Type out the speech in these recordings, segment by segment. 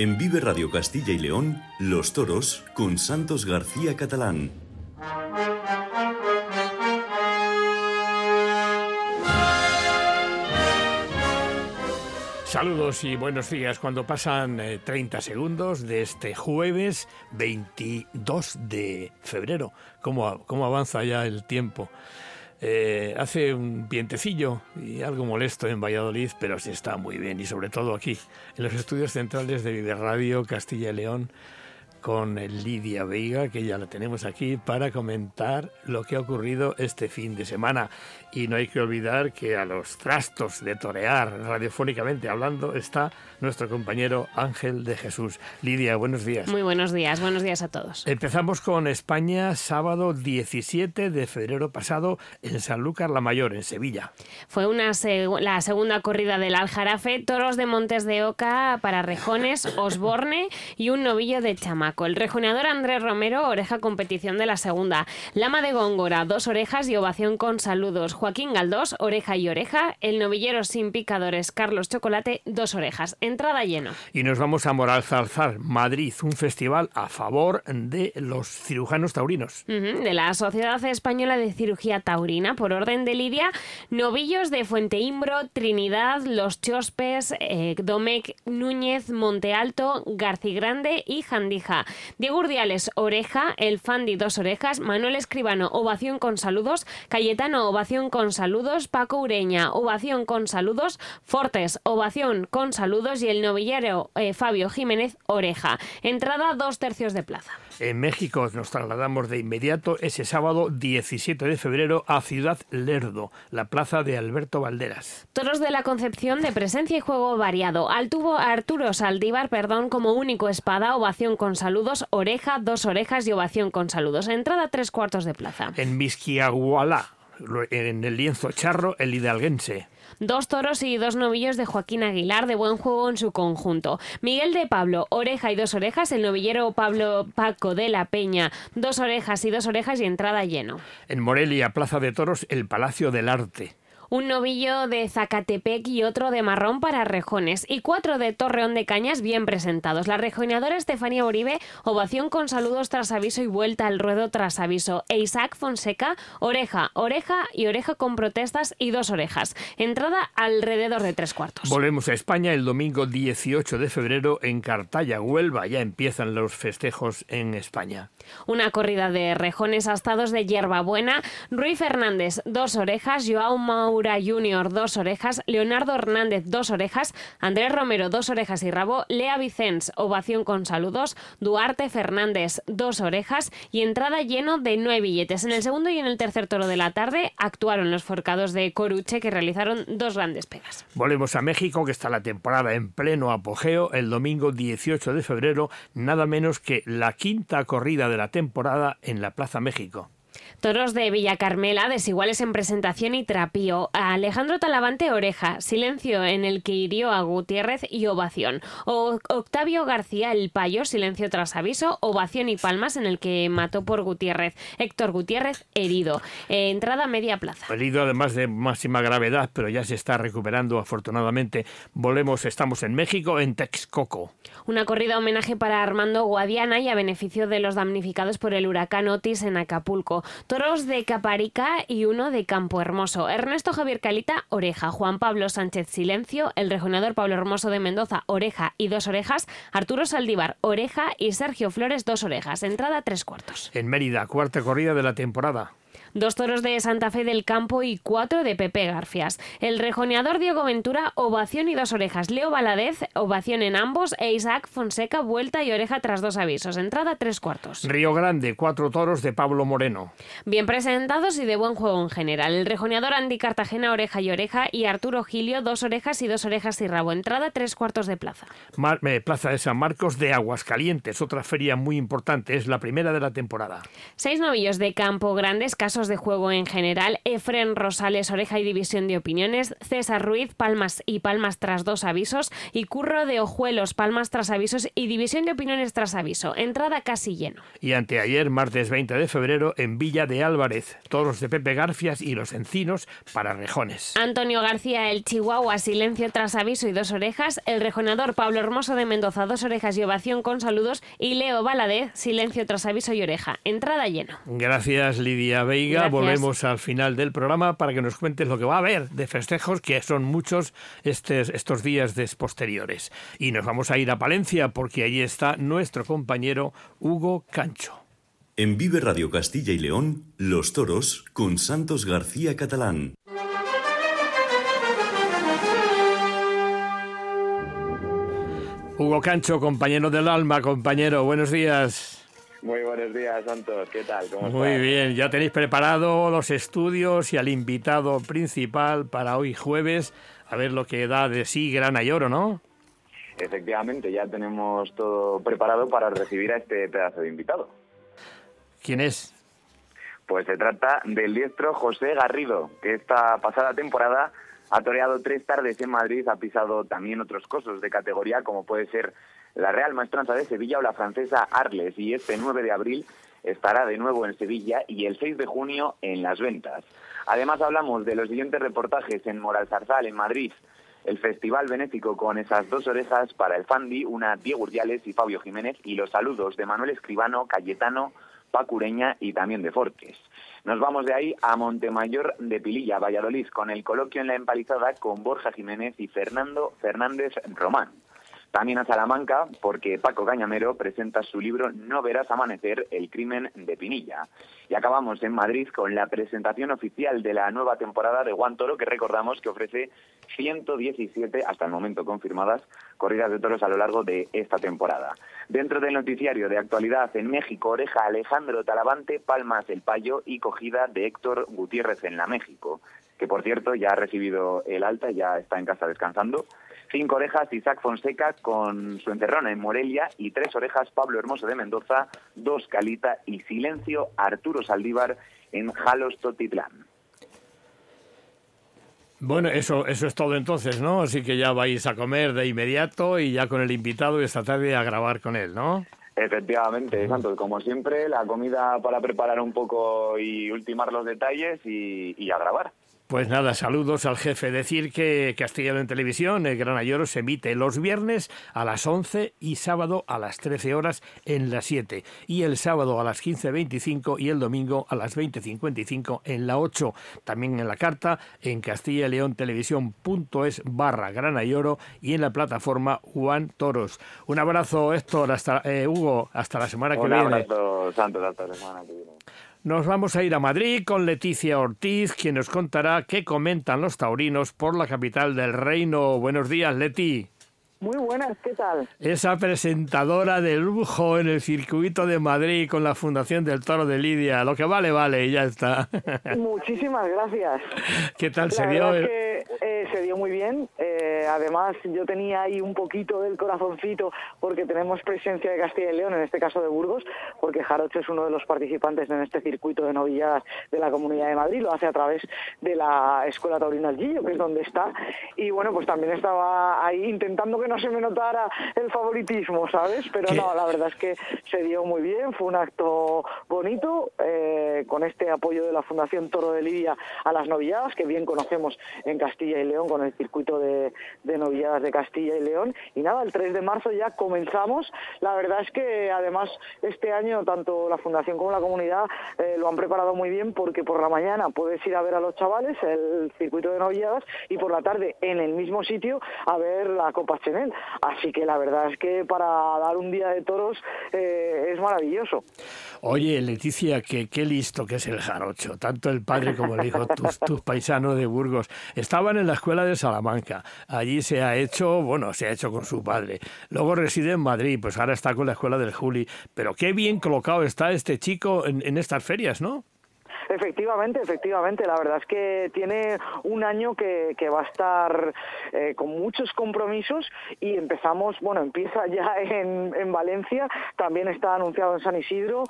En Vive Radio Castilla y León, Los Toros con Santos García Catalán. Saludos y buenos días cuando pasan 30 eh, segundos de este jueves 22 de febrero. ¿Cómo, cómo avanza ya el tiempo? Eh, hace un vientecillo y algo molesto en Valladolid, pero sí está muy bien y sobre todo aquí, en los estudios centrales de Vive Radio Castilla y León con Lidia Veiga, que ya la tenemos aquí, para comentar lo que ha ocurrido este fin de semana. Y no hay que olvidar que a los trastos de torear radiofónicamente hablando está nuestro compañero Ángel de Jesús. Lidia, buenos días. Muy buenos días, buenos días a todos. Empezamos con España, sábado 17 de febrero pasado en Sanlúcar la Mayor, en Sevilla. Fue una la segunda corrida del Aljarafe, toros de Montes de Oca para rejones, Osborne y un novillo de El rejoneador Andrés Romero, oreja competición de la segunda. Lama de Góngora, dos orejas y ovación con saludos. Joaquín Galdós, oreja y oreja. El novillero sin picadores Carlos Chocolate, dos orejas. Entrada lleno. Y nos vamos a Moral Zarzar, Madrid, un festival a favor de los cirujanos taurinos. de la Sociedad Española de Cirugía Taurina, por orden de Lidia, novillos de Fuente Imbro, Trinidad, Los Chospes, eh, Domecq Núñez, Monte Alto, Grande y Jandija. Diego Urdiales, oreja, El Fandi, dos orejas, Manuel Escribano, ovación con saludos, Cayetano, ovación con saludos, Paco Ureña, ovación con saludos, Fortes, ovación con saludos. Y el novillero eh, Fabio Jiménez, oreja. Entrada dos tercios de plaza. En México nos trasladamos de inmediato ese sábado 17 de febrero a Ciudad Lerdo, la plaza de Alberto Valderas. Toros de la Concepción de presencia y juego variado. Al tubo Arturo Saldívar, perdón, como único espada, ovación con saludos, oreja, dos orejas y ovación con saludos. Entrada tres cuartos de plaza. En Misquiahuala, en el lienzo charro, el hidalguense. Dos toros y dos novillos de Joaquín Aguilar de buen juego en su conjunto. Miguel de Pablo, oreja y dos orejas. El novillero Pablo Paco de la Peña, dos orejas y dos orejas y entrada lleno. En Morelia, Plaza de Toros, el Palacio del Arte un novillo de Zacatepec y otro de marrón para rejones, y cuatro de Torreón de Cañas bien presentados. La rejoneadora Estefanía Uribe, ovación con saludos tras aviso y vuelta al ruedo tras aviso. E Isaac Fonseca, oreja, oreja y oreja con protestas y dos orejas. Entrada alrededor de tres cuartos. Volvemos a España el domingo 18 de febrero en Cartaya, Huelva. Ya empiezan los festejos en España. Una corrida de rejones astados de hierbabuena. Rui Fernández, dos orejas. Joao Mau Junior, dos orejas, Leonardo Hernández, dos orejas, Andrés Romero, dos orejas y rabo, Lea Vicens, ovación con saludos, Duarte Fernández, dos orejas y entrada lleno de nueve billetes. En el segundo y en el tercer toro de la tarde actuaron los forcados de Coruche que realizaron dos grandes pegas. Volvemos a México, que está la temporada en pleno apogeo, el domingo 18 de febrero, nada menos que la quinta corrida de la temporada en la Plaza México. Toros de Villa Carmela, desiguales en presentación y trapío. Alejandro Talavante, oreja. Silencio en el que hirió a Gutiérrez y ovación. O Octavio García, el payo, silencio tras aviso, ovación y palmas en el que mató por Gutiérrez. Héctor Gutiérrez, herido. Eh, entrada media plaza. Herido además de máxima gravedad, pero ya se está recuperando afortunadamente. Volvemos, estamos en México, en Texcoco. Una corrida homenaje para Armando Guadiana y a beneficio de los damnificados por el huracán Otis en Acapulco toros de Caparica y uno de Campo Hermoso. Ernesto Javier Calita, oreja. Juan Pablo Sánchez Silencio, el rejonador Pablo Hermoso de Mendoza, oreja y dos orejas. Arturo Saldívar, oreja y Sergio Flores, dos orejas. Entrada tres cuartos. En Mérida, cuarta corrida de la temporada dos toros de Santa Fe del Campo y cuatro de Pepe Garfias. El rejoneador Diego Ventura, ovación y dos orejas. Leo Valadez, ovación en ambos. E Isaac Fonseca, vuelta y oreja tras dos avisos. Entrada tres cuartos. Río Grande, cuatro toros de Pablo Moreno. Bien presentados y de buen juego en general. El rejoneador Andy Cartagena, oreja y oreja. Y Arturo Gilio, dos orejas y dos orejas y rabo. Entrada tres cuartos de plaza. Eh, plaza de San Marcos de Aguascalientes, otra feria muy importante. Es la primera de la temporada. Seis novillos de Campo Grande, escaso de juego en general, Efren Rosales, oreja y división de opiniones, César Ruiz, palmas y palmas tras dos avisos, y Curro de Ojuelos, palmas tras avisos y división de opiniones tras aviso. Entrada casi lleno. Y anteayer, martes 20 de febrero, en Villa de Álvarez, toros de Pepe Garfias y los encinos para rejones. Antonio García, el Chihuahua, silencio tras aviso y dos orejas, el rejonador Pablo Hermoso de Mendoza, dos orejas y ovación con saludos, y Leo Valadez, silencio tras aviso y oreja. Entrada lleno. Gracias, Lidia Veiga. Gracias. Volvemos al final del programa para que nos cuentes lo que va a haber de festejos, que son muchos estes- estos días des posteriores. Y nos vamos a ir a Palencia porque allí está nuestro compañero Hugo Cancho. En Vive Radio Castilla y León, Los Toros con Santos García Catalán. Hugo Cancho, compañero del alma, compañero, buenos días. Muy buenos días, Santos. ¿Qué tal? ¿Cómo Muy estás? bien, ya tenéis preparado los estudios y al invitado principal para hoy jueves, a ver lo que da de sí Grana y Oro, ¿no? Efectivamente, ya tenemos todo preparado para recibir a este pedazo de invitado. ¿Quién es? Pues se trata del diestro José Garrido, que esta pasada temporada ha toreado tres tardes en Madrid, ha pisado también otros cosos de categoría, como puede ser la Real Maestranza de Sevilla o la francesa Arles, y este 9 de abril estará de nuevo en Sevilla y el 6 de junio en Las Ventas. Además hablamos de los siguientes reportajes en Moralzarzal, en Madrid, el Festival Benéfico con esas dos orejas para el Fandi, una Diego Urdiales y Fabio Jiménez, y los saludos de Manuel Escribano, Cayetano, Pacureña y también de Fortes. Nos vamos de ahí a Montemayor de Pililla, Valladolid, con el coloquio en la empalizada con Borja Jiménez y Fernando Fernández Román. También a Salamanca, porque Paco Cañamero presenta su libro No verás amanecer, el crimen de Pinilla. Y acabamos en Madrid con la presentación oficial de la nueva temporada de Juan Toro, que recordamos que ofrece 117, hasta el momento confirmadas, corridas de toros a lo largo de esta temporada. Dentro del noticiario de actualidad en México, oreja Alejandro Talavante, palmas el payo y cogida de Héctor Gutiérrez en la México, que por cierto ya ha recibido el alta, ya está en casa descansando. Cinco orejas Isaac Fonseca con su encerrona en Morelia y tres orejas Pablo Hermoso de Mendoza, dos Calita y silencio Arturo Saldívar en Jalos Totitlán. Bueno, eso, eso es todo entonces, ¿no? Así que ya vais a comer de inmediato y ya con el invitado y esta tarde a grabar con él, ¿no? Efectivamente, Santos, como siempre, la comida para preparar un poco y ultimar los detalles y, y a grabar. Pues nada, saludos al jefe. Decir que Castellano en Televisión, el Gran Ayoro, se emite los viernes a las 11 y sábado a las 13 horas en las 7. Y el sábado a las 15.25 y el domingo a las 20.55 en la 8. También en la carta en Castilla y León Televisión.es barra Gran Ayoro y en la plataforma Juan Toros. Un abrazo, Héctor, hasta, eh, Hugo, hasta la semana que Un viene. abrazo, Santos, hasta la semana que viene. Nos vamos a ir a Madrid con Leticia Ortiz, quien nos contará qué comentan los taurinos por la capital del reino. Buenos días, Leti. Muy buenas, ¿qué tal? Esa presentadora de lujo en el circuito de Madrid con la Fundación del Toro de Lidia. Lo que vale, vale, y ya está. Muchísimas gracias. ¿Qué tal La se dio? es que eh, se dio muy bien. Eh, además, yo tenía ahí un poquito del corazoncito porque tenemos presencia de Castilla y León, en este caso de Burgos, porque Jarocho es uno de los participantes en este circuito de novilladas de la Comunidad de Madrid. Lo hace a través de la Escuela Taurina Gillo, que es donde está. Y bueno, pues también estaba ahí intentando que no se me notara el favoritismo, ¿sabes? Pero ¿Qué? no, la verdad es que se dio muy bien. Fue un acto bonito eh, con este apoyo de la Fundación Toro de Lidia a las novilladas, que bien conocemos en Castilla y León con el circuito de, de novilladas de Castilla y León. Y nada, el 3 de marzo ya comenzamos. La verdad es que además este año tanto la Fundación como la comunidad eh, lo han preparado muy bien porque por la mañana puedes ir a ver a los chavales el circuito de novilladas y por la tarde en el mismo sitio a ver la Copa Así que la verdad es que para dar un día de toros eh, es maravilloso. Oye, Leticia, que qué listo que es el jarocho. Tanto el padre como el hijo, tus, tus paisanos de Burgos, estaban en la escuela de Salamanca. Allí se ha hecho, bueno, se ha hecho con su padre. Luego reside en Madrid, pues ahora está con la escuela del Juli. Pero qué bien colocado está este chico en, en estas ferias, ¿no? Efectivamente, efectivamente. La verdad es que tiene un año que, va a estar eh, con muchos compromisos y empezamos, bueno, empieza ya en, en Valencia, también está anunciado en San Isidro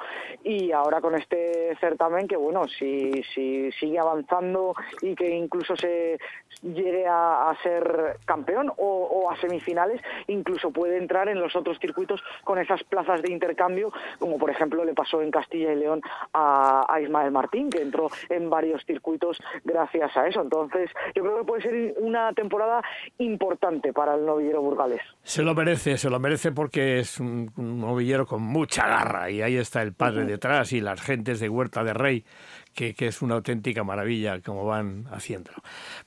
y ahora con este certamen que, bueno, si, si sigue avanzando y que incluso se llegue a, ser campeón o, a semifinales, incluso puede entrar en los otros circuitos con esas plazas de intercambio, como por ejemplo le pasó en Castilla y León a Ismael Martín, que entró en varios circuitos gracias a eso. Entonces, yo creo que puede ser una temporada importante para el novillero burgalés. Se lo merece, se lo merece porque es un, un novillero con mucha garra y ahí está el padre detrás y las gentes de Huerta de Rey que, que, es una auténtica maravilla como van haciéndolo.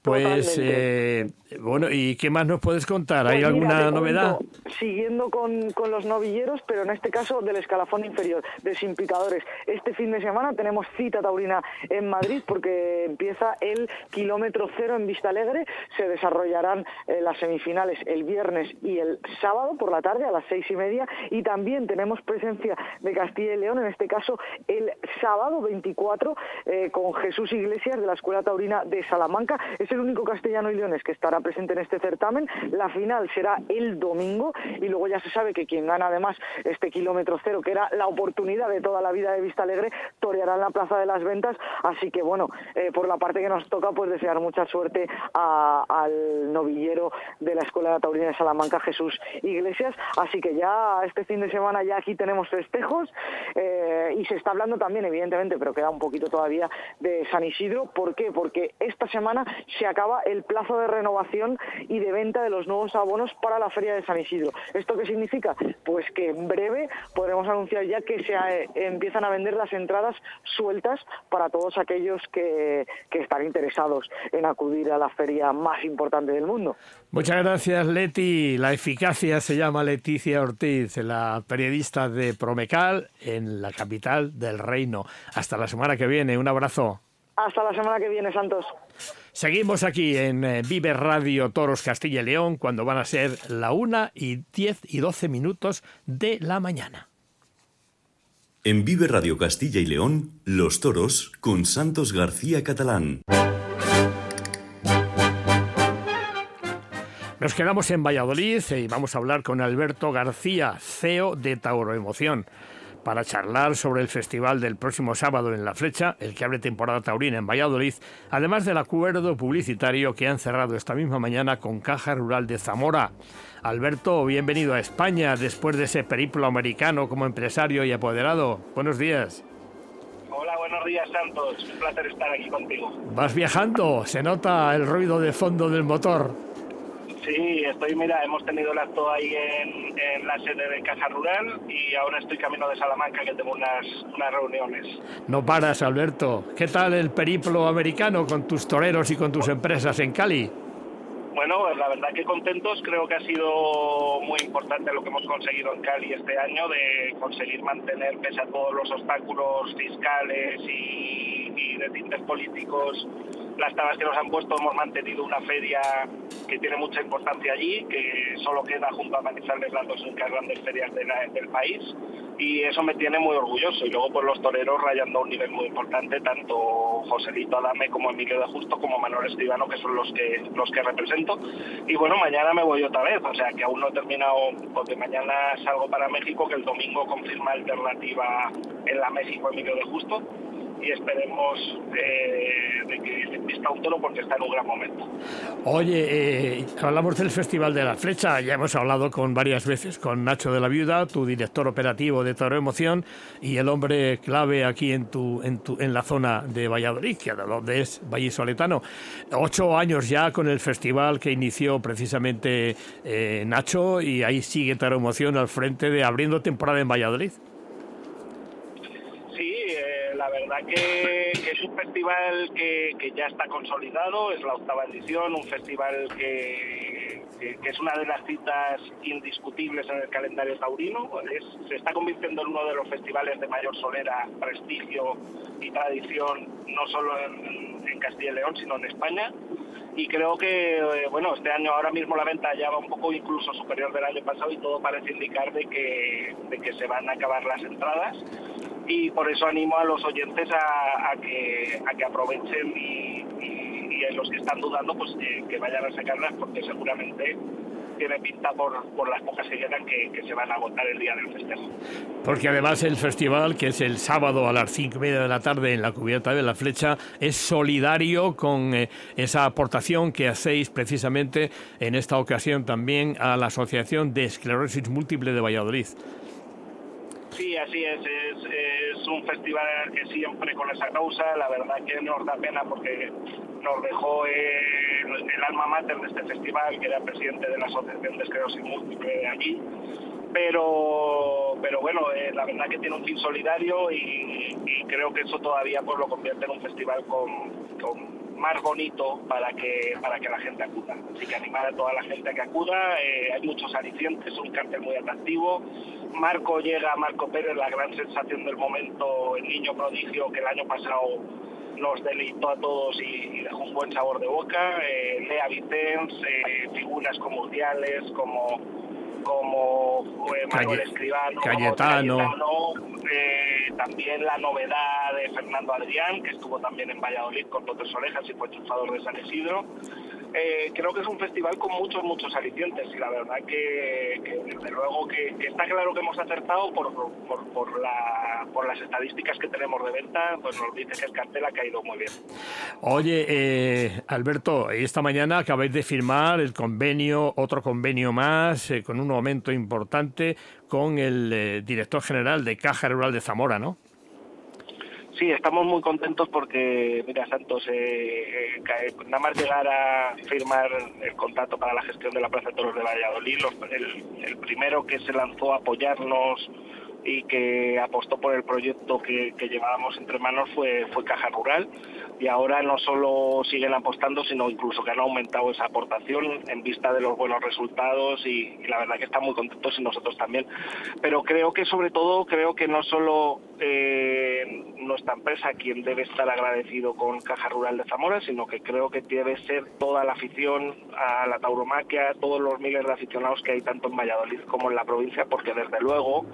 Pues eh, bueno, ¿y qué más nos puedes contar? ¿Hay pues mira, alguna novedad? Siguiendo con, con, los novilleros, pero en este caso del escalafón inferior, de Simpicadores. Este fin de semana tenemos cita taurina en Madrid porque empieza el kilómetro cero en Vista Alegre. Se desarrollarán eh, las semifinales el viernes y el sábado por la tarde a las seis y media. Y también tenemos presencia de Castilla y León, en este caso el sábado 24 eh, con Jesús Iglesias de la Escuela Taurina de Salamanca. Es el único castellano y leones que estará presente en este certamen. La final será el domingo y luego ya se sabe que quien gana además este kilómetro cero, que era la oportunidad de toda la vida de Vista Alegre, toreará en la Plaza de las Ventas. Así que bueno, eh, por la parte que nos toca, pues desear mucha suerte al novillero de la Escuela Taurina de Salamanca, Jesús Iglesias. Así que ya este fin de semana ya aquí tenemos festejos eh, y se está hablando también, evidentemente, pero queda un poquito todavía de San Isidro. ¿Por qué? Porque esta semana se acaba el plazo de renovación y de venta de los nuevos abonos para la Feria de San Isidro. ¿Esto qué significa? Pues que en breve podremos anunciar ya que se eh, empiezan a vender las entradas sueltas para todos aquellos que, que están interesados en acudir a la feria más importante del mundo. Muchas gracias, Leti. La eficacia se llama Leticia Ortiz, la periodista de Promecal en la capital del reino. Hasta la semana que viene. Un abrazo. Hasta la semana que viene, Santos. Seguimos aquí en eh, Vive Radio Toros Castilla y León cuando van a ser la una y 10 y 12 minutos de la mañana. En Vive Radio Castilla y León, Los Toros con Santos García Catalán. Nos quedamos en Valladolid y vamos a hablar con Alberto García, CEO de Tauro Emoción para charlar sobre el festival del próximo sábado en La Flecha, el que abre temporada taurina en Valladolid, además del acuerdo publicitario que han cerrado esta misma mañana con Caja Rural de Zamora. Alberto, bienvenido a España después de ese periplo americano como empresario y apoderado. Buenos días. Hola, buenos días Santos. Un placer estar aquí contigo. Vas viajando, se nota el ruido de fondo del motor. Sí, estoy, mira, hemos tenido el acto ahí en, en, la sede de Caja Rural y ahora estoy camino de Salamanca que tengo unas, unas reuniones. No paras, Alberto. ¿Qué tal el periplo americano con tus toreros y con tus empresas en Cali? Bueno, pues la verdad que contentos, creo que ha sido muy importante lo que hemos conseguido en Cali este año de conseguir mantener, pese a todos los obstáculos fiscales y, y de tintes políticos, las tablas que nos han puesto, hemos mantenido una feria que tiene mucha importancia allí, que solo queda junto a Manizales las dos únicas grandes ferias de la, del país y eso me tiene muy orgulloso. Y luego pues los toreros rayando a un nivel muy importante, tanto Joselito Adame como Emilio de Justo como Manuel Estivano, que son los que los que represento. Y bueno, mañana me voy otra vez, o sea que aún no he terminado, porque mañana salgo para México, que el domingo confirma alternativa en la México Emilio de Justo y esperemos eh, de que un toro porque está en un gran momento. Oye, eh, hablamos del Festival de la Flecha, ya hemos hablado con varias veces con Nacho de la Viuda, tu director operativo de Toro Emoción y el hombre clave aquí en tu en tu en la zona de Valladolid, que donde es Vallisoletano. Ocho años ya con el festival que inició precisamente eh, Nacho y ahí sigue Toro Emoción al frente de abriendo temporada en Valladolid la verdad que, que, es un festival que, que, ya está consolidado, es la octava edición, un festival que, que, es una de las citas indiscutibles en el calendario taurino, es, se está convirtiendo en uno de los festivales de mayor solera, prestigio y tradición, no solo en, en Castilla y León, sino en España. Y creo que eh, bueno este año ahora mismo la venta ya va un poco incluso superior del año pasado y todo parece indicar de que, de que se van a acabar las entradas y por eso animo a los oyentes a, que, a que aprovechen y, los que están dudando pues que, vayan a sacarlas porque seguramente tiene pinta por, las pocas que quedan que, se van a agotar el día del festejo. Porque además el festival, que es el sábado a las cinco y media de la tarde en la cubierta de la flecha, es solidario con eh, esa aportación que hacéis precisamente en esta ocasión también a la Asociación de Esclerosis Múltiple de Valladolid. Sí, así es. es. un festival que siempre con esa causa, la verdad que nos da pena porque nos dejó el, alma mater de este festival, que era presidente de la Asociación de Esclerosis Múltiple de allí. Pero, pero bueno, eh, la verdad que tiene un fin solidario y, creo que eso todavía pues lo convierte en un festival con más bonito para que para que la gente acuda. Así que animar a toda la gente a que acuda. Eh, hay muchos alicientes, un cartel muy atractivo. Marco llega, Marco Pérez, la gran sensación del momento, el niño prodigio que el año pasado nos deleitó a todos y, dejó un buen sabor de boca. Eh, Lea Vicens, eh, figuras como como como Manuel Escribano, Cayetano, eh, también la novedad de Fernando Adrián, que estuvo también en Valladolid con Potes Orejas y fue triunfador de San Isidro. Eh, creo que es un festival con muchos, muchos alicientes y la verdad que, desde luego que, está claro que hemos acertado por, por, la, por las estadísticas que tenemos de venta, pues nos dice que el cartel ha caído muy bien. Oye, eh, Alberto, esta mañana acabáis de firmar el convenio, otro convenio más, eh, con un aumento importante con el director general de Caja Rural de Zamora, ¿no? Sí, estamos muy contentos porque, mira, Santos, eh, eh, nada más llegar a firmar el contrato para la gestión de la Plaza de Toros de Valladolid, el, primero que se lanzó a apoyarnos y que apostó por el proyecto que, llevábamos entre manos fue, fue Caja Rural y ahora no solo siguen apostando, sino incluso que han aumentado esa aportación en vista de los buenos resultados y, la verdad que están muy contentos y nosotros también. Pero creo que sobre todo, creo que no solo eh, nuestra empresa quien debe estar agradecido con Caja Rural de Zamora, sino que creo que debe ser toda la afición a la tauromaquia, todos los miles de aficionados que hay tanto en Valladolid como en la provincia, porque desde luego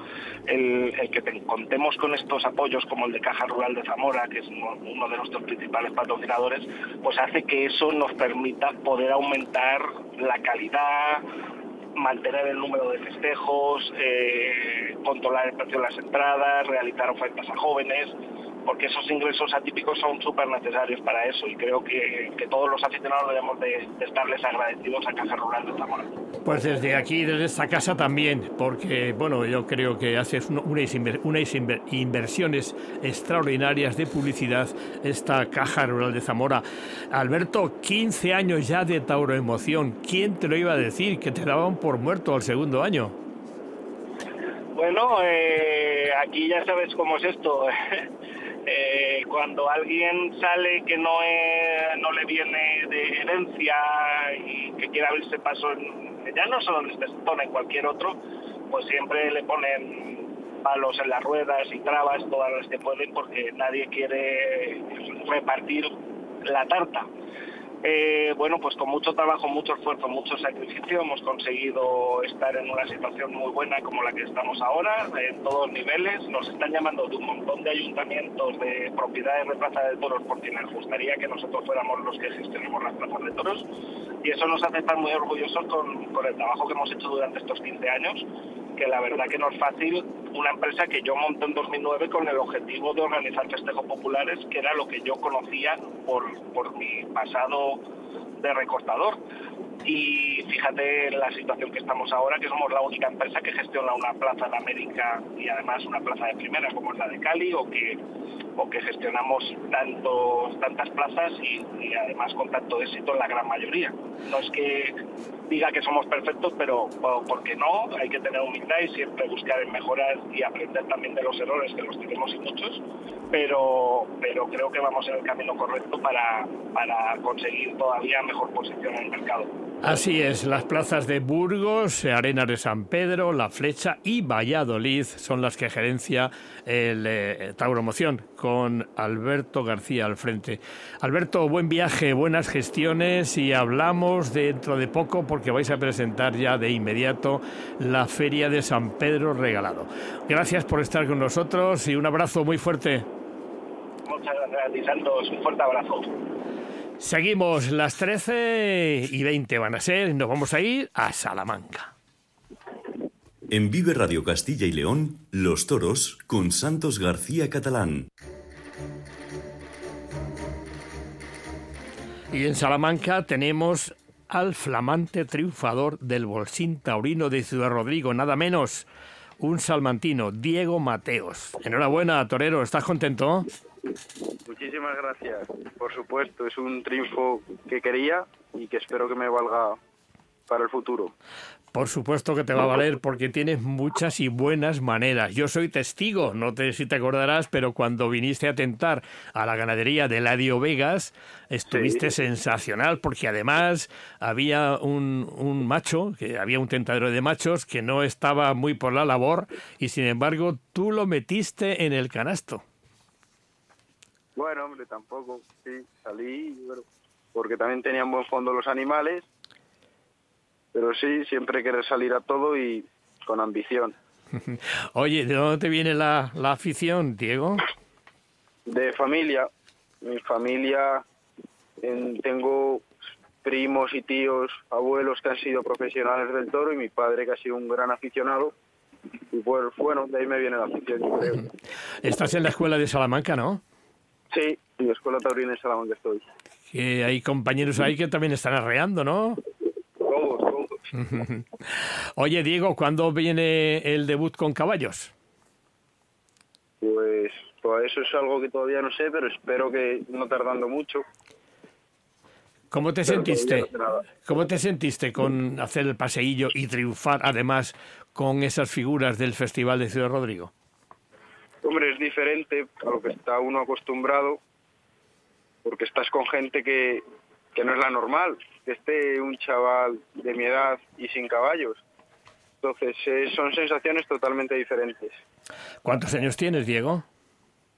el, que contemos con estos apoyos como el de Caja Rural de Zamora, que es uno de nuestros principales patrocinadores, pues hace que eso nos permita poder aumentar la calidad, mantener el número de festejos, eh, controlar el precio de las entradas, realizar ofertas a jóvenes porque esos ingresos atípicos son súper necesarios para eso y creo que, todos los aficionados debemos de, estarles agradecidos a Caja Rural de Zamora. Pues desde aquí, desde esta casa también, porque bueno, yo creo que haces unas, unas inversiones extraordinarias de publicidad esta Caja Rural de Zamora. Alberto, 15 años ya de tauroemoción, ¿quién te lo iba a decir que te daban por muerto al segundo año? Bueno, eh, aquí ya sabes cómo es esto. Eh, cuando alguien sale que no, no le viene de herencia y que quiere abrirse paso, en, ya no solo en este sector, en cualquier otro, pues siempre le ponen palos en las ruedas y trabas todas las que pueden porque nadie quiere repartir la tarta. Eh, bueno, pues con mucho trabajo, mucho esfuerzo, mucho sacrificio hemos conseguido estar en una situación muy buena como la que estamos ahora, en todos niveles. Nos están llamando de un montón de ayuntamientos, de propiedades de plaza de toros, porque les gustaría que nosotros fuéramos los que gestionemos las plazas de toros. Y eso nos hace estar muy orgullosos con, el trabajo que hemos hecho durante estos 15 años que la verdad que no es fácil una empresa que yo monté en 2009 con el objetivo de organizar festejos populares, que era lo que yo conocía por mi pasado de recortador. Y fíjate la situación que estamos ahora, que somos la única empresa que gestiona una plaza de América y además una plaza de primera como es la de Cali, o que, o que gestionamos tantos, tantas plazas y, y además con tanto éxito en la gran mayoría. No es que diga que somos perfectos, pero porque no, hay que tener humildad y siempre buscar en mejoras y aprender también de los errores, que los tenemos y muchos, pero, pero creo que vamos en el camino correcto para, para conseguir todavía mejor posición en el mercado. Así es, las plazas de Burgos, Arenas de San Pedro, La Flecha y Valladolid son las que gerencia el eh, Tauromoción con Alberto García al frente. Alberto, buen viaje, buenas gestiones y hablamos dentro de poco porque vais a presentar ya de inmediato la Feria de San Pedro Regalado. Gracias por estar con nosotros y un abrazo muy fuerte. Muchas gracias, Santos. Un fuerte abrazo. Seguimos las 13 y 20 van a ser, nos vamos a ir a Salamanca. En Vive Radio Castilla y León, Los Toros con Santos García Catalán. Y en Salamanca tenemos al flamante triunfador del Bolsín Taurino de Ciudad Rodrigo, nada menos, un salmantino, Diego Mateos. Enhorabuena, Torero, ¿estás contento? Muchísimas gracias. Por supuesto, es un triunfo que quería y que espero que me valga para el futuro. Por supuesto que te va a valer porque tienes muchas y buenas maneras. Yo soy testigo, no sé si te acordarás, pero cuando viniste a tentar a la ganadería de Ladio Vegas, estuviste sensacional porque además había un, un macho, que había un tentadero de machos que no estaba muy por la labor y sin embargo tú lo metiste en el canasto. Bueno, hombre, tampoco, sí, salí, porque también tenían buen fondo los animales, pero sí, siempre querer salir a todo y con ambición. Oye, ¿de dónde te viene la, la afición, Diego? De familia, mi familia, en- tengo primos y tíos, abuelos que han sido profesionales del toro y mi padre que ha sido un gran aficionado. Y pues, bueno, de ahí me viene la afición, yo creo. Estás en la escuela de Salamanca, ¿no? Sí, en la Escuela Taurina de Salamanca estoy. Que hay compañeros ahí que también están arreando, ¿no? Todos, todos. Oye, Diego, ¿cuándo viene el debut con caballos? Pues, pues eso es algo que todavía no sé, pero espero que no tardando mucho. ¿Cómo te Pero sentiste? no. ¿Cómo te sentiste con hacer el paseillo y triunfar además con esas figuras del Festival de Ciudad Rodrigo? Hombre, es diferente a lo que está uno acostumbrado, porque estás con gente que, que no es la normal, que esté un chaval de mi edad y sin caballos. Entonces, eh, son sensaciones totalmente diferentes. ¿Cuántos años tienes, Diego?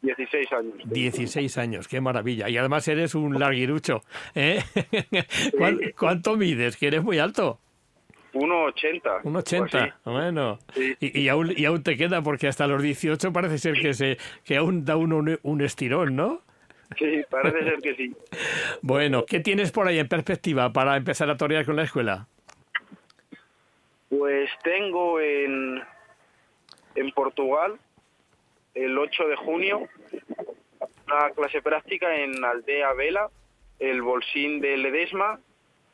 16 años. 16 años, qué maravilla. Y además eres un larguirucho. ¿eh? ¿Cuán- ¿Cuánto mides? Que eres muy alto. 1,80. Un o 80, así. bueno. Sí. Y, y aún, y aún te queda, porque hasta los 18 parece ser que, se, que aún da uno un, un estirón, ¿no? Sí, parece ser que sí. Bueno, ¿qué tienes por ahí en perspectiva para empezar a torear con la escuela? Pues tengo en, en Portugal el 8 de junio una clase práctica en Aldea Vela, el Bolsín de Ledesma,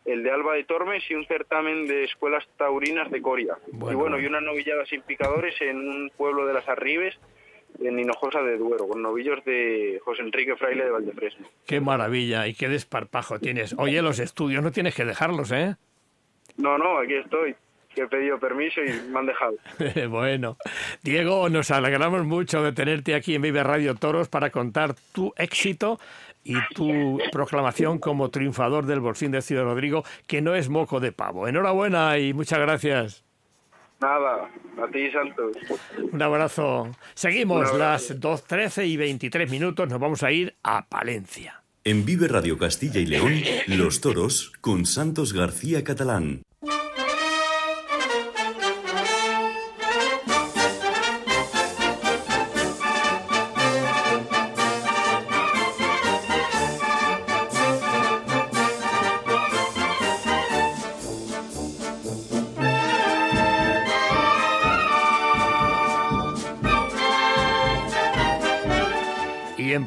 el de Alba de Tormes y un certamen de escuelas taurinas de Coria. Bueno, y bueno, bueno. y una novillada sin picadores en un pueblo de las Arribes, en Hinojosa de Duero, con novillos de José Enrique Fraile de Valdefresno. Qué maravilla y qué desparpajo tienes. Oye, los estudios no tienes que dejarlos, ¿eh? No, no, aquí estoy, que he pedido permiso y me han dejado. bueno, Diego, nos alegramos mucho de tenerte aquí en Vive Radio Toros para contar tu éxito y tu proclamación como triunfador del Bolsín de Ciudad Rodrigo, que no es moco de pavo. Enhorabuena y muchas gracias. Nada, a ti, Santos. Un abrazo. Seguimos Un las abrazo. 2.13 y 23 minutos. Nos vamos a ir a Palencia. En Vive Radio Castilla y León, Los Toros con Santos García Catalán.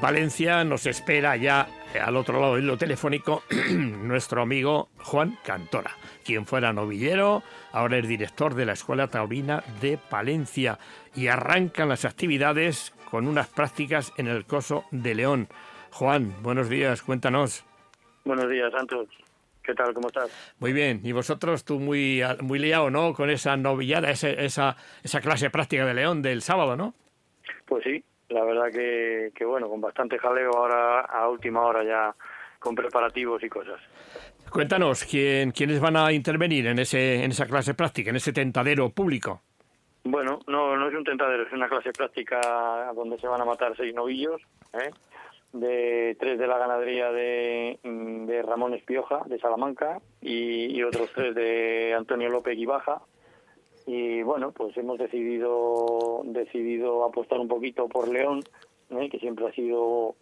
En Palencia nos espera ya eh, al otro lado del hilo telefónico nuestro amigo Juan Cantora, quien fuera novillero, ahora es director de la Escuela Taurina de Palencia y arrancan las actividades con unas prácticas en el Coso de León. Juan, buenos días, cuéntanos. Buenos días, Santos. ¿Qué tal? ¿Cómo estás? Muy bien, y vosotros tú muy, muy liado, ¿no? Con esa novillada, ese- esa, esa clase práctica de León del sábado, ¿no? Pues sí, la verdad que, que bueno, con bastante jaleo ahora a última hora ya con preparativos y cosas. Cuéntanos, ¿quién, ¿quiénes van a intervenir en, ese, en esa clase práctica, en ese tentadero público? Bueno, no, no es un tentadero, es una clase práctica donde se van a matar seis novillos, ¿eh? de tres de la ganadería de, de Ramón Espioja, de Salamanca, y, y otros tres de Antonio López y Baja. Y bueno, pues hemos decidido, decidido apostar un poquito por León, ¿eh? que siempre ha sido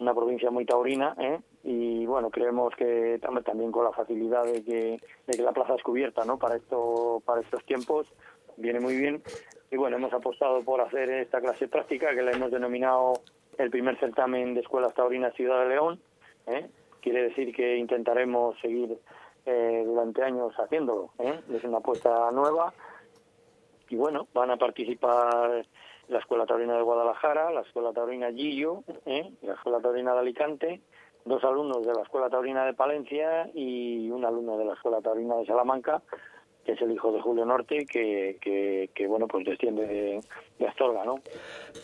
una provincia muy taurina, ¿eh? y bueno, creemos que tam- también con la facilidad de que, de que la plaza es cubierta, ¿no? Para esto, para estos tiempos, viene muy bien. Y bueno, hemos apostado por hacer esta clase práctica que la hemos denominado el primer certamen de escuelas taurinas Ciudad de León. ¿eh? Quiere decir que intentaremos seguir eh, durante años haciéndolo. ¿eh? Es una apuesta nueva y bueno, van a participar la Escuela Taurina de Guadalajara, la Escuela Taurina Gillo, ¿eh? la Escuela Taurina de Alicante, dos alumnos de la Escuela Taurina de Palencia y un alumno de la Escuela Taurina de Salamanca, que es el hijo de Julio Norte, que, que, que, bueno, pues desciende de, Astorga, ¿no?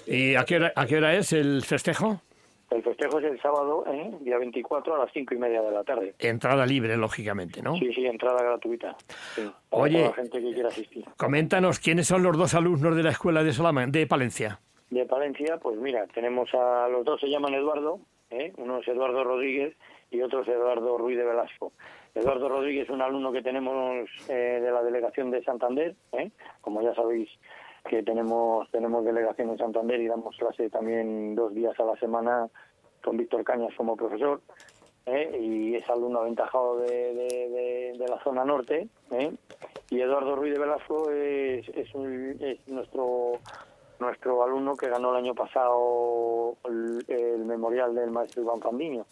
¿Y a qué, hora, a qué hora es el festejo? El festejo es el sábado, ¿eh? día 24 a las cinco y media de la tarde. Entrada libre, lógicamente, ¿no? Sí, sí, entrada gratuita. Sí, para Oye. toda la gente que quiera asistir. Coméntanos, ¿quiénes son los dos alumnos de la escuela de, Salaman de Palencia? De Palencia, pues mira, tenemos a los dos se llaman Eduardo, ¿eh? uno es Eduardo Rodríguez y otro es Eduardo Ruiz de Velasco. Eduardo Rodríguez es un alumno que tenemos eh, de la delegación de Santander, ¿eh? como ya sabéis que tenemos tenemos delegación en Santander y damos clase también dos días a la semana con Víctor Cañas como profesor. ¿eh? y es alumno aventajado de, de- de- de la zona norte. ¿eh? Y Eduardo Ruiz de Velasco es, es, un- es nuestro nuestro alumno que ganó el año pasado el, el memorial del maestro Iván Fandiño.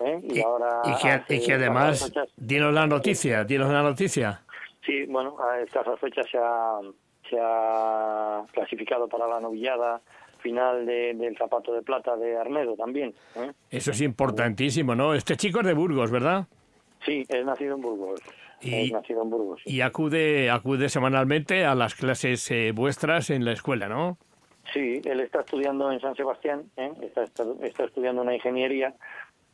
¿eh? Y, ahora y que, hace y que además, dinos la noticia, dinos la noticia. Sí, bueno, a escasas fechas se ha, se ha clasificado para la novillada final de- del zapato de plata de Arnedo también. ¿eh? Eso es importantísimo, ¿no? Este chico es de Burgos, ¿verdad? Sí, es nacido en Burgos. Y- Es nacido en Burgos. sí. Y acude, acude semanalmente a las clases eh, vuestras en la escuela, ¿no? Sí, él está estudiando en San Sebastián, ¿eh? está, está, está estudiando una ingeniería,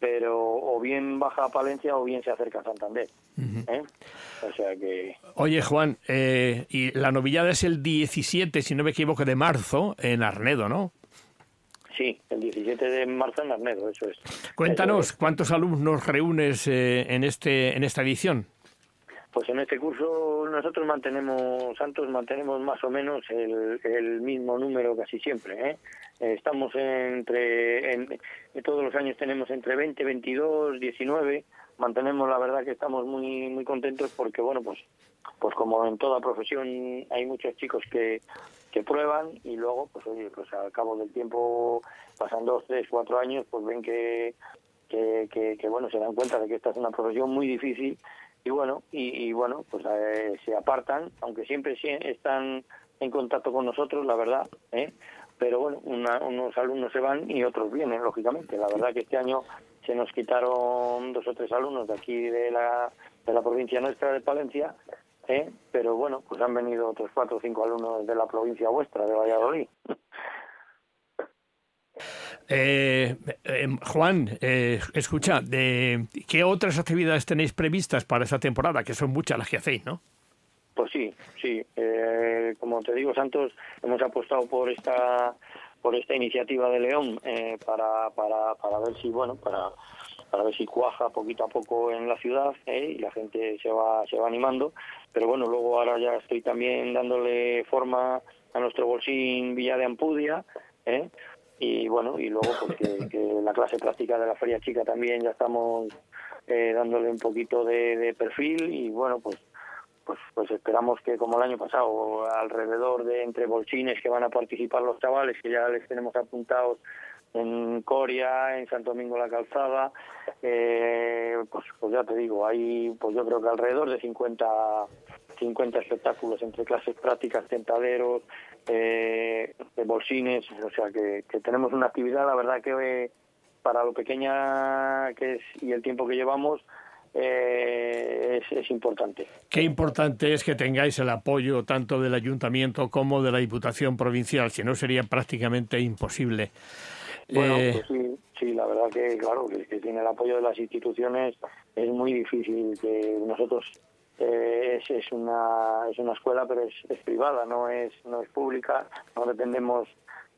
pero o bien baja a Palencia o bien se acerca a Santander. ¿eh? O sea que Oye, Juan, eh, y la novillada es el 17, si no me equivoco, de marzo en Arnedo, ¿no? sí, el 17 de marzo en Arnedo, eso es. Cuéntanos, Eso es. ¿cuántos alumnos reúnes eh, en, este, en esta edición? Pues en este curso nosotros mantenemos, Santos, mantenemos más o menos el, mismo número casi siempre. ¿eh? Estamos entre, en, en todos los años tenemos entre 20, 22, 19. Mantenemos, la verdad que estamos muy muy contentos porque, bueno, pues pues como en toda profesión hay muchos chicos que, que prueban y luego, pues oye, pues al cabo del tiempo, pasan dos, tres, cuatro años, pues ven que, que, que, que, bueno, se dan cuenta de que esta es una profesión muy difícil y bueno, y, y bueno, pues eh, se apartan, aunque siempre están en contacto con nosotros, la verdad, ¿eh? pero bueno, una- unos alumnos se van y otros vienen, lógicamente. La verdad que este año se nos quitaron dos o tres alumnos de aquí de la, de la provincia nuestra de Palencia, ¿eh? pero bueno, pues han venido otros cuatro o cinco alumnos de la provincia vuestra, de Valladolid. Eh, eh, Juan, eh, escucha, de, ¿qué otras actividades tenéis previstas para esta temporada? Que son muchas las que hacéis, ¿no? Pues sí, sí. Eh, como te digo, Santos, hemos apostado por esta por esta iniciativa de León eh, para, para, para ver si bueno para para ver si cuaja poquito a poco en la ciudad eh, y la gente se va se va animando. Pero bueno, luego ahora ya estoy también dándole forma a nuestro bolsín Villa de Ampudia. ¿eh? Y bueno y luego pues que, la clase práctica de la feria chica también ya estamos eh, dándole un poquito de, de perfil y bueno pues pues pues esperamos que como el año pasado alrededor de entre bolsines que van a participar los chavales que ya les tenemos apuntados en Coria, en Santo Domingo la Calzada, eh, pues, pues ya te digo, hay pues yo creo que alrededor de 50, 50 espectáculos entre clases prácticas, tentaderos, eh, de bolsines, o sea que, tenemos una actividad, la verdad que para lo pequeña que es y el tiempo que llevamos eh, es, es importante. Qué importante es que tengáis el apoyo tanto del ayuntamiento como de la Diputación Provincial, si no sería prácticamente imposible. Bueno, Eh, pues sí, sí, la verdad que, claro, que, que sin el apoyo de las instituciones es muy difícil que nosotros eh, es, es, una es una escuela pero es, es, privada no es no es pública no dependemos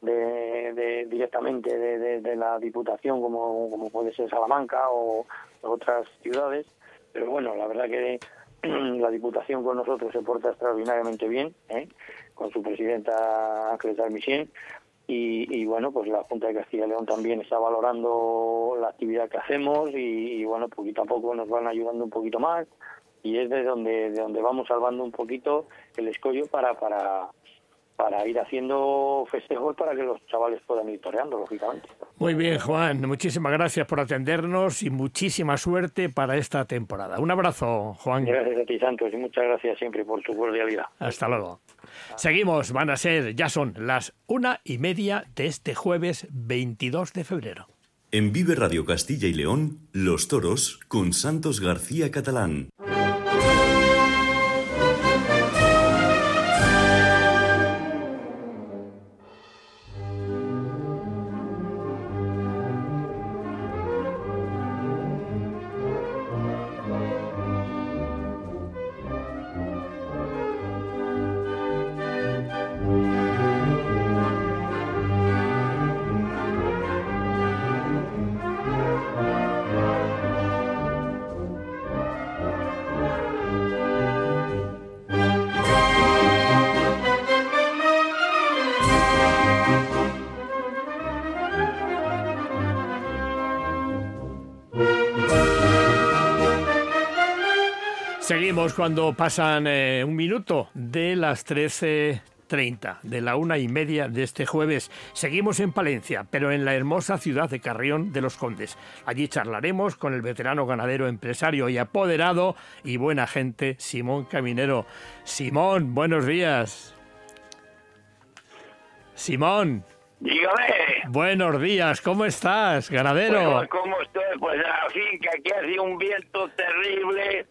de, de directamente de, de, la diputación como, como puede ser Salamanca o otras ciudades pero bueno la verdad que la diputación con nosotros se porta extraordinariamente bien ¿eh? con su presidenta Ángeles Almicien y, y, bueno, pues la Junta de Castilla y León también está valorando la actividad que hacemos y, y, bueno, poquito a poco nos van ayudando un poquito más. Y es de donde, de donde vamos salvando un poquito el escollo para, para, para ir haciendo festejos para que los chavales puedan ir toreando, lógicamente. Muy bien, Juan, muchísimas gracias por atendernos y muchísima suerte para esta temporada. Un abrazo, Juan. Gracias a ti, Santos, y muchas gracias siempre por tu cordialidad. Hasta luego. Seguimos, van a ser, ya son las una y media de este jueves 22 de febrero. En Vive Radio Castilla y León, Los Toros con Santos García Catalán. Cuando pasan eh, un minuto de las 13.30, de la una y media de este jueves. Seguimos en Palencia, pero en la hermosa ciudad de Carrión de los Condes. Allí charlaremos con el veterano ganadero, empresario y apoderado y buena gente, Simón Caminero. Simón, buenos días. Simón. Dígame. Buenos días, ¿cómo estás, ganadero? Bueno, ¿Cómo estoy? Pues la finca, aquí hace un viento terrible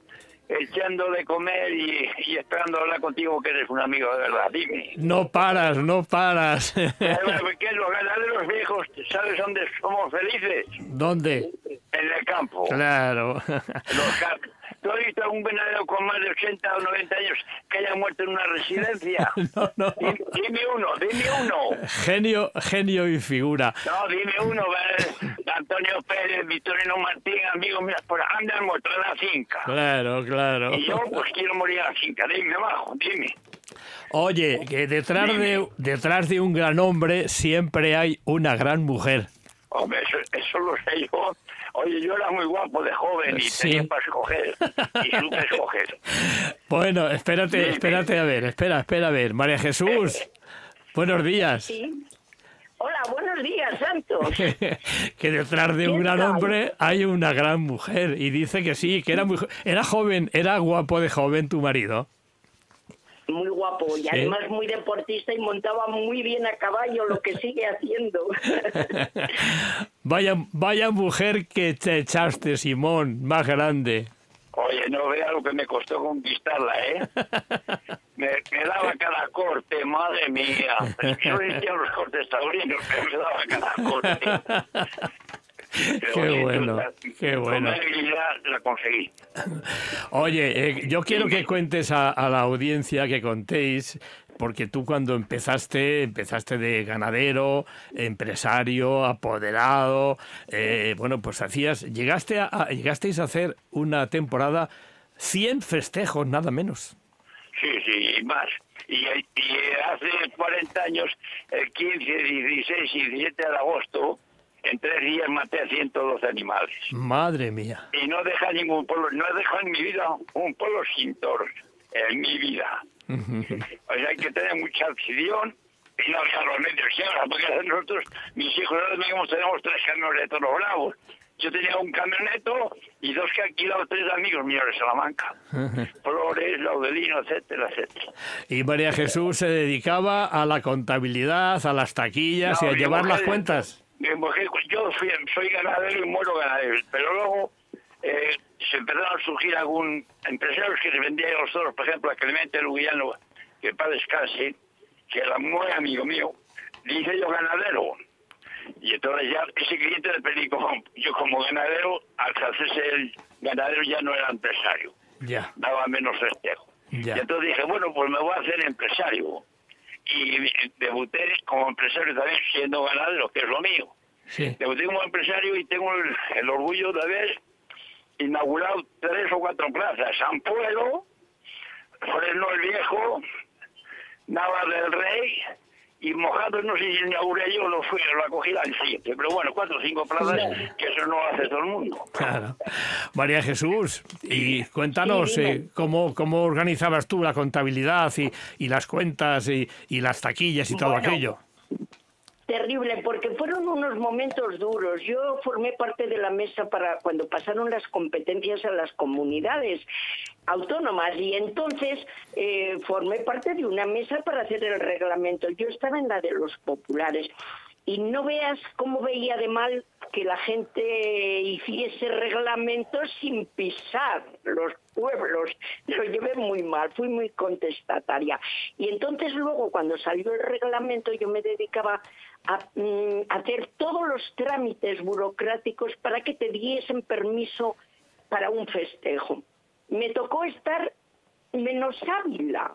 echando de comer y, y, esperando hablar contigo que eres un amigo de verdad. Dime. No paras, no paras. ¿Qué es los ganaderos viejos? ¿Sabes dónde somos felices? ¿Dónde? En el campo. Claro. Los. ¿Tú has visto algún venadero con más de 80 o 90 años que haya muerto en una residencia? no, no. Dime, dime, uno, dime uno. Genio, genio y figura. No, dime uno. Antonio Pérez, Victorino Martín, amigos míos, por andan en la finca. Claro, claro. Y yo pues quiero morir en la finca. Dime abajo, dime. Oye, que detrás de, detrás de un gran hombre siempre hay una gran mujer. Hombre, eso, eso lo sé yo. Oye, yo era muy guapo de joven y Sí. tenía para escoger. Y supe escoger. Bueno, espérate, espérate a ver, espera, espera a ver. María Jesús, buenos días. Sí. Hola, buenos días, Santos. que detrás de un ¿Qué gran tal? hombre hay una gran mujer y dice que sí, que era muy jo- era joven, era guapo de joven tu marido. Muy guapo y además muy deportista y montaba muy bien a caballo, lo que sigue haciendo. Vaya vaya mujer que te echaste, Simón, más grande. Oye, no vea lo que me costó conquistarla, ¿eh? Me, me daba cada corte, madre mía. No existían los cortes taurinos, pero me daba cada corte. Pero, Qué oye, bueno, la- qué bueno. la conseguí. Oye, eh, yo quiero que cuentes a, a la audiencia que contéis, porque tú cuando empezaste, empezaste de ganadero, empresario, apoderado, eh, bueno, pues hacías, llegaste a, a- llegasteis a hacer una temporada 100 festejos, nada menos. Sí, sí, y más. Y, y hace 40 años, el 15, 16 y 17 de agosto, en tres días maté a 112 animales. Madre mía. Y no deja ningún pueblo, no he dejado en mi vida un pueblo sin toros, en mi vida. O sea, hay que tener mucha acción y no había los medios porque nosotros, mis hijos ahora mismo tenemos tres camiones de toros bravos. Yo tenía un camioneto y dos que alquilado tres amigos míos de Salamanca. Flores, Laudelino, etcétera, etcétera. Y María Jesús se dedicaba a la contabilidad, a las taquillas y No, a mi llevar las cuentas. Mi mujer- yo fui- soy ganadero y muero ganadero, pero luego eh, se empezaron a surgir algún empresarios que se vendían los toros, por ejemplo, a Clemente Luguillano, que para descanse, que era muy amigo mío, le hice yo ganadero. Y entonces ya ese cliente le pedí como, yo como ganadero, al hacerse el ganadero ya no era empresario. Ya. Daba menos festejo. Ya. Y entonces dije, bueno, pues me voy a hacer empresario. Y debuté como empresario también siendo ganadero, que es lo mío. Sí. Debuté como empresario y tengo el, el orgullo de haber inaugurado tres o cuatro plazas. San Pueblo, Fresno el Viejo, Nava del Rey y Mojado, no sé si inauguré yo, lo fui, lo acogí al siguiente. Pero bueno, cuatro o cinco plazas, que eso no lo hace todo el mundo. Claro. María Jesús, y cuéntanos Sí, eh, cómo, cómo organizabas tú la contabilidad y, y las cuentas y, y las taquillas y todo Bueno, aquello. Terrible, porque fueron unos momentos duros. Yo formé parte de la mesa para cuando pasaron las competencias a las comunidades autónomas y entonces eh, formé parte de una mesa para hacer el reglamento. Yo estaba en la de los populares y no veas cómo veía de mal que la gente hiciese reglamentos sin pisar los pueblos. Lo llevé muy mal, fui muy contestataria. Y entonces luego cuando salió el reglamento yo me dedicaba a mm, hacer todos los trámites burocráticos para que te diesen permiso para un festejo. Me tocó estar menos Ávila.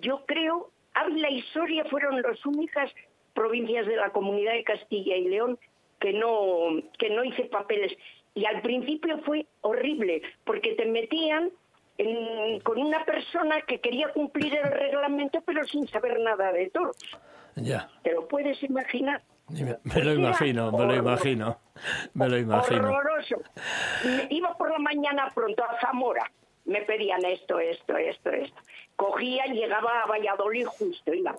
Yo creo, Ávila y Soria fueron las únicas provincias de la comunidad de Castilla y León que no, que no hice papeles. Y al principio fue horrible, porque te metían en- con una persona que quería cumplir el reglamento, pero sin saber nada de todo. Ya. ¿Te lo puedes imaginar? Me, me lo imagino, me lo imagino. Me lo imagino. Horroroso. Iba por la mañana pronto a Zamora. Me pedían esto, esto, esto, esto. Cogía llegaba a Valladolid justo. Iba.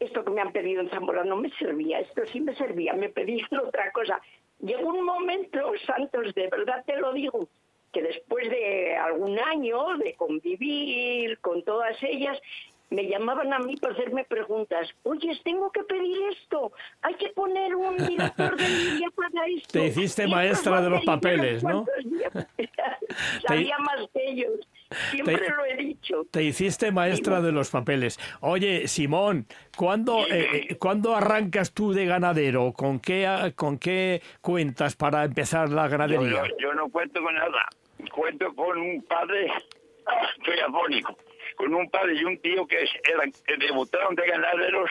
Esto que me han pedido en Zamora no me servía, esto sí me servía, me pedían otra cosa. Llegó un momento, Santos, de verdad te lo digo, que después de algún año de convivir con todas ellas, me llamaban a mí para hacerme preguntas. Oye, tengo que pedir esto. Hay que poner un director de línea para esto. Te hiciste maestra de los papeles, ¿no? Sabía más que ellos. Siempre Te- lo he dicho. Te hiciste maestra de los papeles. Oye, Simón, ¿cuándo, eh, eh, ¿cuándo arrancas tú de ganadero? ¿Con qué, ah, ¿Con qué cuentas para empezar la Yo, ganadería? yo- yo no cuento con nada. Cuento con un padre, ah, soy afónico, con un padre y un tío que eran, que debutaron de ganaderos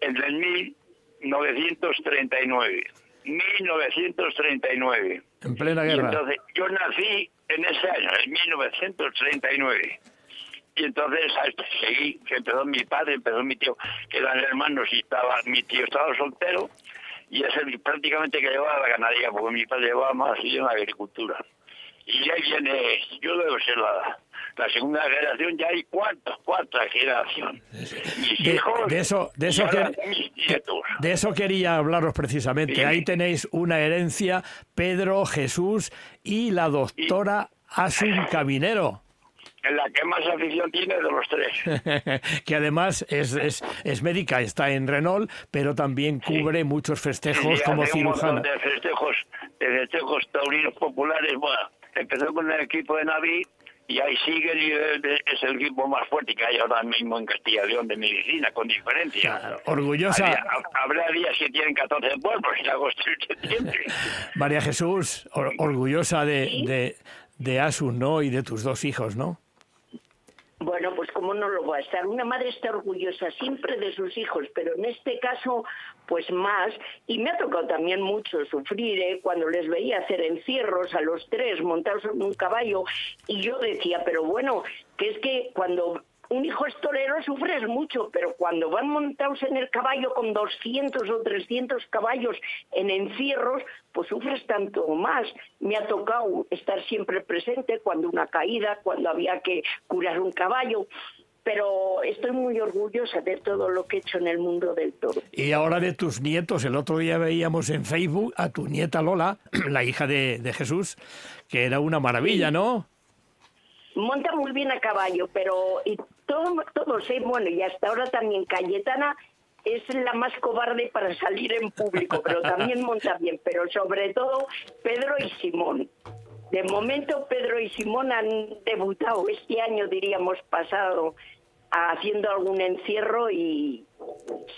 en el 1939. 1939. En plena Y guerra. entonces yo nací en ese año, en 1939. Y entonces a esto seguí, empezó mi padre, empezó mi tío, que eran hermanos y estaba, mi tío estaba soltero y es el prácticamente que llevaba la ganadería, porque mi padre llevaba más en la agricultura. Y ahí viene, yo debo ser la, la segunda generación, ya hay cuarta, cuarta generación. Mis De, hijos de eso, de, y eso que- de quería hablaros precisamente. Ahí tenéis una herencia, Pedro, Jesús y la doctora Asun Cabinero. En la que más afición tiene de los tres. que además es, es, es médica, está en Renault, pero también cubre muchos festejos Sí, como cirujana. de festejos, de festejos taurinos populares. Bueno, empezó con el equipo de Navi y ahí sigue y es el equipo más fuerte que hay ahora mismo en Castilla y León de medicina, con diferencia. orgullosa. Habrá días que tienen 14 pueblos en agosto y septiembre. María Jesús, or- orgullosa de, de, de Asun, ¿no? Y de tus dos hijos, ¿no? Bueno, pues cómo no lo va a estar. Una madre está orgullosa siempre de sus hijos, pero en este caso, pues más. Y me ha tocado también mucho sufrir ¿eh? cuando les veía hacer encierros a los tres montados en un caballo. Y yo decía, pero bueno, que es que cuando un hijo es torero sufres mucho, pero cuando van montados en el caballo con 200 o 300 caballos en encierros, pues sufres tanto más. Me ha tocado estar siempre presente cuando una caída, cuando había que curar un caballo, pero estoy muy orgullosa de todo lo que he hecho en el mundo del toro. Y ahora de tus nietos, el otro día veíamos en Facebook a tu nieta Lola, la hija de, de Jesús, que era una maravilla, ¿no? monta muy bien a caballo, pero y todo, todos, ¿eh? bueno, y hasta ahora también Cayetana es la más cobarde para salir en público, pero también monta bien, pero sobre todo Pedro y Simón. De momento Pedro y Simón han debutado este año, diríamos pasado, haciendo algún encierro y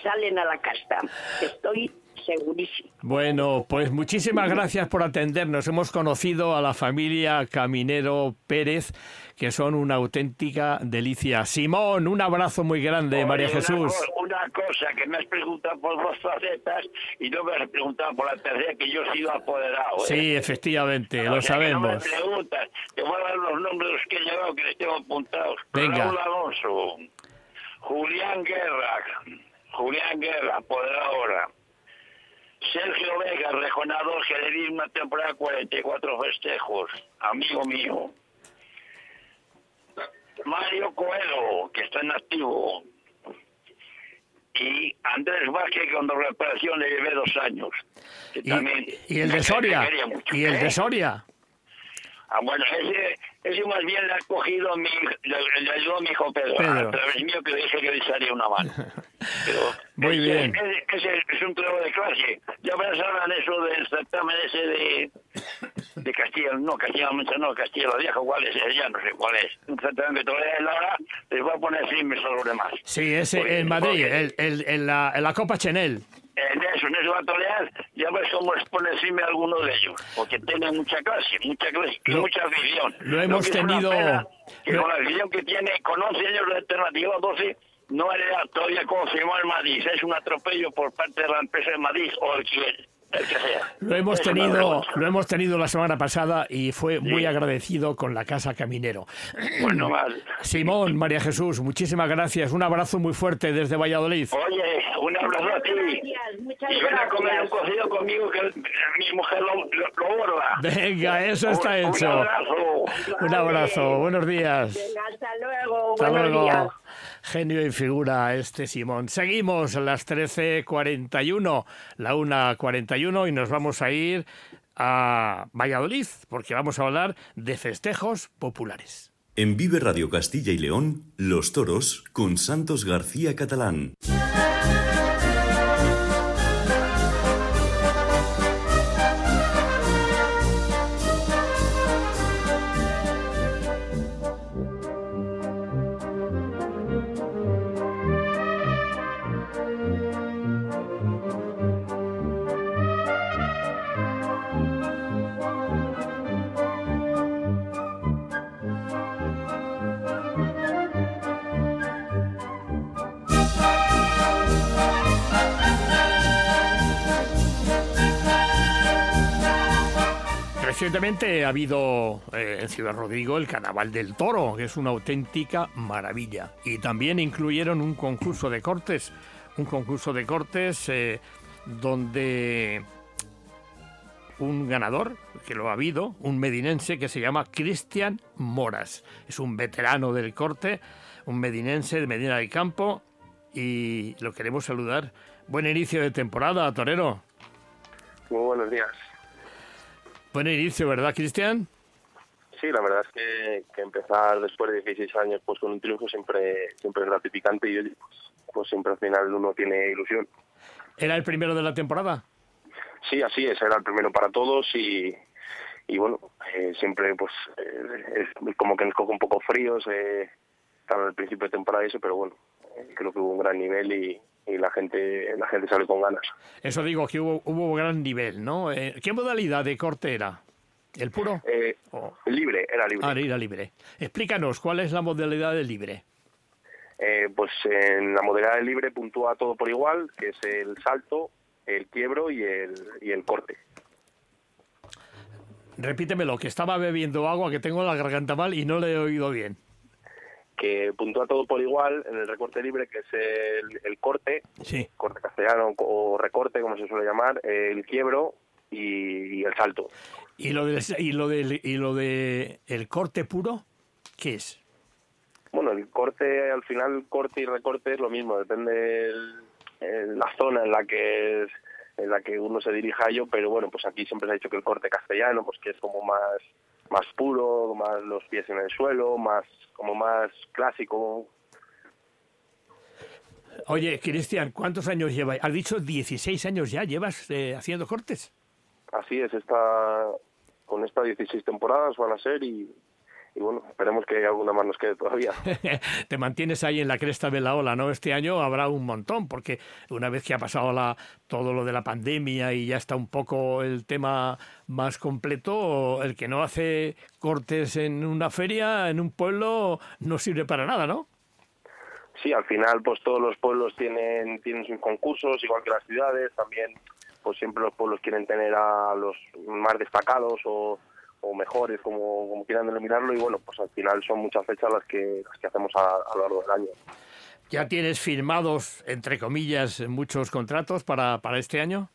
salen a la casta. Estoy segurísimo. Bueno, pues muchísimas gracias por atendernos. Hemos conocido a la familia Caminero Pérez, que son una auténtica delicia. Simón, un abrazo muy grande, Oye, María Jesús. Una, cosa, que me has preguntado por dos facetas y no me has preguntado por la tercera, que yo he sido apoderado. ¿eh? Sí, efectivamente, O lo sea, que no me sabemos. preguntas. Te voy a dar los nombres que he llevado, que les tengo apuntados. Venga. Raúl Alonso, Julián Guerra, Julián Guerra, apoderado ahora. Sergio Vega, rejonador, que le di una temporada 44 festejos, amigo mío. Mario Coelho, que está en activo. Y Andrés Vázquez, que con doble operación le llevé dos años. que Y, también y el de Soria. mucho, Y el ¿eh? de Soria. Ah, bueno, ese, ese más bien le ha cogido mi, le, ayudó mi hijo Pedro, Pedro. a través mío que le dije que le echaría una mano. Pero Muy ese- bien. Es un trabajo de clase. Ya pensaban eso del certamen ese de, de Castilla, no, Castilla Mancha, no, Castilla la Vieja, ¿cuál es? Ya no sé cuál es. Un certamen que todavía es la hora, les voy a poner firmes a los demás. Sí, ese en Madrid, el, la, en la Copa Chenel. En eso, en eso va a torear, ya ves cómo les pone encima a alguno de ellos, porque tiene mucha clase, mucha clase y Lo- mucha afición. lo hemos es tenido- pena que con la afición que tiene, con 11 años de alternativa, 12, no era todavía confirmado el Madrid. Es un atropello por parte de la empresa de Madrid o el Lo hemos tenido, lo hemos tenido la semana pasada y fue muy agradecido con la Casa Caminero. Bueno, mal. Simón, María Jesús, muchísimas gracias. Un abrazo muy fuerte desde Valladolid. Oye, un abrazo a ti. Gracias, muchas Y ven a comer un cocido conmigo que mi mujer lo, lo, lo borda. Venga, eso está Un- hecho. Un abrazo. Un abrazo, buenos días. Venga, hasta luego, Hasta buenos luego. días. Genio y figura este Simón. Seguimos las 13.41, la 1.41 y nos vamos a ir a Valladolid porque vamos a hablar de festejos populares. En Vive Radio Castilla y León, Los Toros con Santos García Catalán. Recientemente ha habido eh, en Ciudad Rodrigo el Carnaval del Toro, que es una auténtica maravilla. Y también incluyeron un concurso de cortes, un concurso de cortes eh, donde un ganador, que lo ha habido, un medinense que se llama Cristian Moras. Es un veterano del corte, un medinense de Medina del Campo y lo queremos saludar. Buen inicio de temporada, Torero. Muy buenos días. Buen inicio, ¿verdad, Cristian? Sí, la verdad es que, que empezar después de 16 años pues con un triunfo siempre siempre es gratificante y pues, pues siempre al final uno tiene ilusión. ¿Era el primero de la temporada? Sí, así es, era el primero para todos y, y bueno, eh, siempre pues eh, es como que nos coge un poco fríos, eh, estaba al principio de temporada y eso, pero bueno, eh, creo que hubo un gran nivel y, y la gente la gente sale con ganas. Eso digo, que hubo, hubo gran nivel, ¿no? Eh, ¿Qué modalidad de corte era? ¿El puro? Eh, libre, era libre. Ah, era libre. Explícanos, ¿cuál es la modalidad de libre? Eh, pues en la modalidad de libre puntúa todo por igual, que es el salto, el quiebro y el, y el corte. Repítemelo, que estaba bebiendo agua, que tengo la garganta mal y no le he oído bien. Que puntúa todo por igual en el recorte libre, que es el, el corte, Sí. corte castellano o recorte, como se suele llamar, el quiebro y, y el salto. ¿Y lo del y lo del y lo de el corte puro? ¿Qué es? Bueno, el corte, al final, corte y recorte es lo mismo, depende el- el- la zona en la que es, en la que uno se dirija a ello, pero bueno, pues aquí siempre se ha dicho que el corte castellano, pues que es como más más puro, más los pies en el suelo, más como más clásico. Oye, Cristian, ¿cuántos años llevas? Has dicho 16 años ya, ¿llevas eh, haciendo cortes? Así es, esta, con estas 16 temporadas van a ser y, y bueno, esperemos que alguna más nos quede todavía. Te mantienes ahí en la cresta de la ola, ¿no? Este año habrá un montón, porque una vez que ha pasado la, todo lo de la pandemia y ya está un poco el tema más completo, el que no hace cortes en una feria, en un pueblo, no sirve para nada, ¿no? Sí, al final pues todos los pueblos tienen, tienen sus concursos, igual que las ciudades, también pues siempre los pueblos quieren tener a los más destacados o o mejores, como, como quieran denominarlo, y bueno, pues al final son muchas fechas las que, las que hacemos a, lo largo del año. ¿Ya tienes firmados, entre comillas, muchos contratos para, para este año?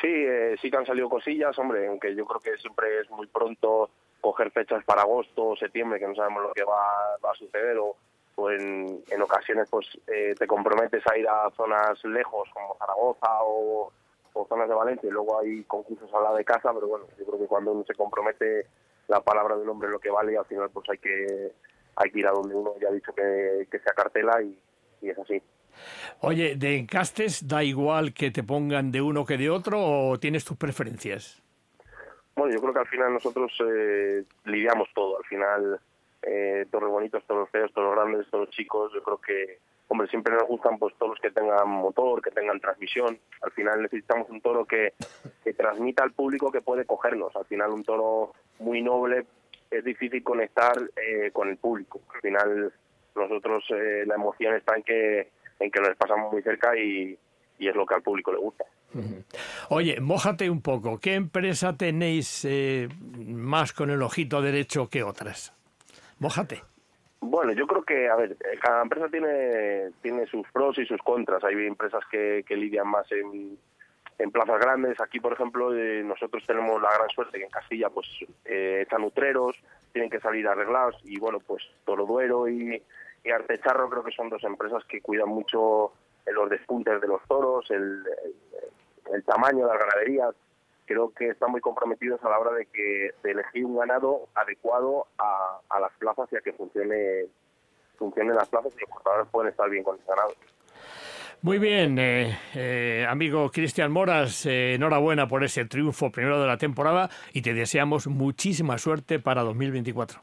Sí, eh, sí que han salido cosillas, hombre, aunque yo creo que siempre es muy pronto coger fechas para agosto o septiembre, que no sabemos lo que va, a suceder, o, o en, en, ocasiones pues eh, te comprometes a ir a zonas lejos como Zaragoza o, o zonas de Valencia y luego hay concursos a la de casa, pero bueno, yo creo que cuando uno se compromete la palabra del hombre lo que vale y al final pues hay que hay que ir a donde uno ya ha dicho que, que se acartela y, y es así. Oye, ¿de encastes da igual que te pongan de uno que de otro o tienes tus preferencias? Bueno, yo creo que al final nosotros eh, lidiamos todo. Al final, eh, bonitos, todos los feos, todos los grandes, todos los chicos, yo creo que hombre, siempre nos gustan pues todos los que tengan motor, que tengan transmisión. Al final necesitamos un toro que, transmita al público que puede cogernos. Al final un toro muy noble es difícil conectar eh, con el público. Al final nosotros eh, la emoción está en que, en que nos pasamos muy cerca y, es lo que al público le gusta. Oye, mójate un poco. ¿Qué empresa tenéis eh, más con el ojito derecho que otras? Mójate. Bueno, yo creo que, a ver, eh, cada empresa tiene, tiene sus pros y sus contras. Hay empresas que, que lidian más en, en plazas grandes. Aquí, por ejemplo, eh, nosotros tenemos la gran suerte que en Castilla pues eh, están utreros, tienen que salir arreglados y bueno, pues Toroduero y, y Artecharro creo que son dos empresas que cuidan mucho los despuntes de los toros, el, el tamaño de las ganaderías creo que están muy comprometidos a la hora de que de elegir un ganado adecuado a, a las plazas y a que funcione funcionen las plazas y los cortadores pueden estar bien con el ganado. Muy bien, eh, eh, amigo Cristian Moras, eh, enhorabuena por ese triunfo primero de la temporada y te deseamos muchísima suerte para 2024.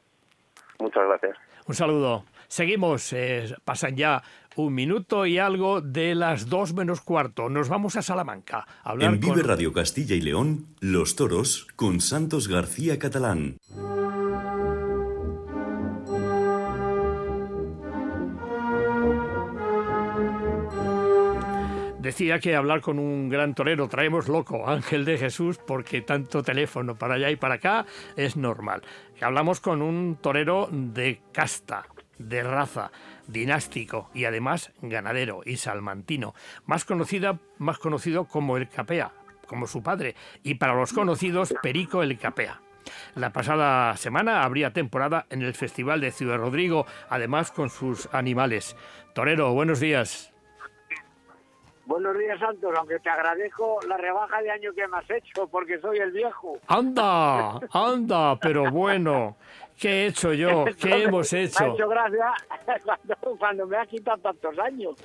Muchas gracias. Un saludo. Seguimos, pasan ya un minuto y algo de las dos menos cuarto. Nos vamos a Salamanca. A hablar en Vive Radio Castilla y León, Los Toros con Santos García Catalán. Decía que hablar con un gran torero traemos loco, Ángel de Jesús, porque tanto teléfono para allá y para acá es normal. Hablamos con un torero de casta, de raza, dinástico y además ganadero y salmantino, más, conocida, más conocido como el Capea, como su padre, y para los conocidos Perico el Capea. La pasada semana habría temporada en el Festival de Ciudad Rodrigo, además con sus animales. Torero, buenos días. Buenos días, Santos, aunque te agradezco la rebaja de año que me has hecho, porque soy el viejo. Anda, anda, pero bueno. ¿Qué he hecho yo? ¿Qué hemos hecho? Me ha hecho gracia cuando, me ha quitado tantos años.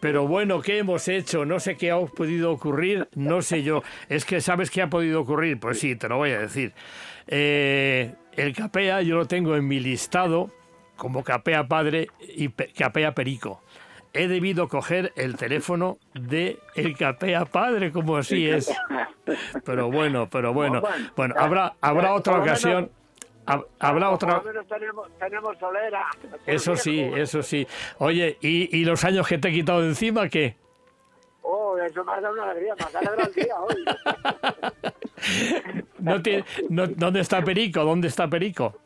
Pero bueno, ¿qué hemos hecho? No sé qué ha podido ocurrir, no sé yo. Es que ¿sabes qué ha podido ocurrir? Pues sí, te lo voy a decir. Eh, el capea yo lo tengo en mi listado como capea padre y capea perico he debido coger el teléfono de el capea padre, como así es. Pero bueno, pero bueno. Bueno, habrá, habrá otra ocasión. Habrá otra. Tenemos, solera. Eso sí, eso sí. Oye, ¿y, ¿y los años que te he quitado de encima qué? Oh, eso me ha dado una alegría, me ha dado el día hoy. no tiene, no, ¿Dónde está Perico? ¿Dónde está Perico?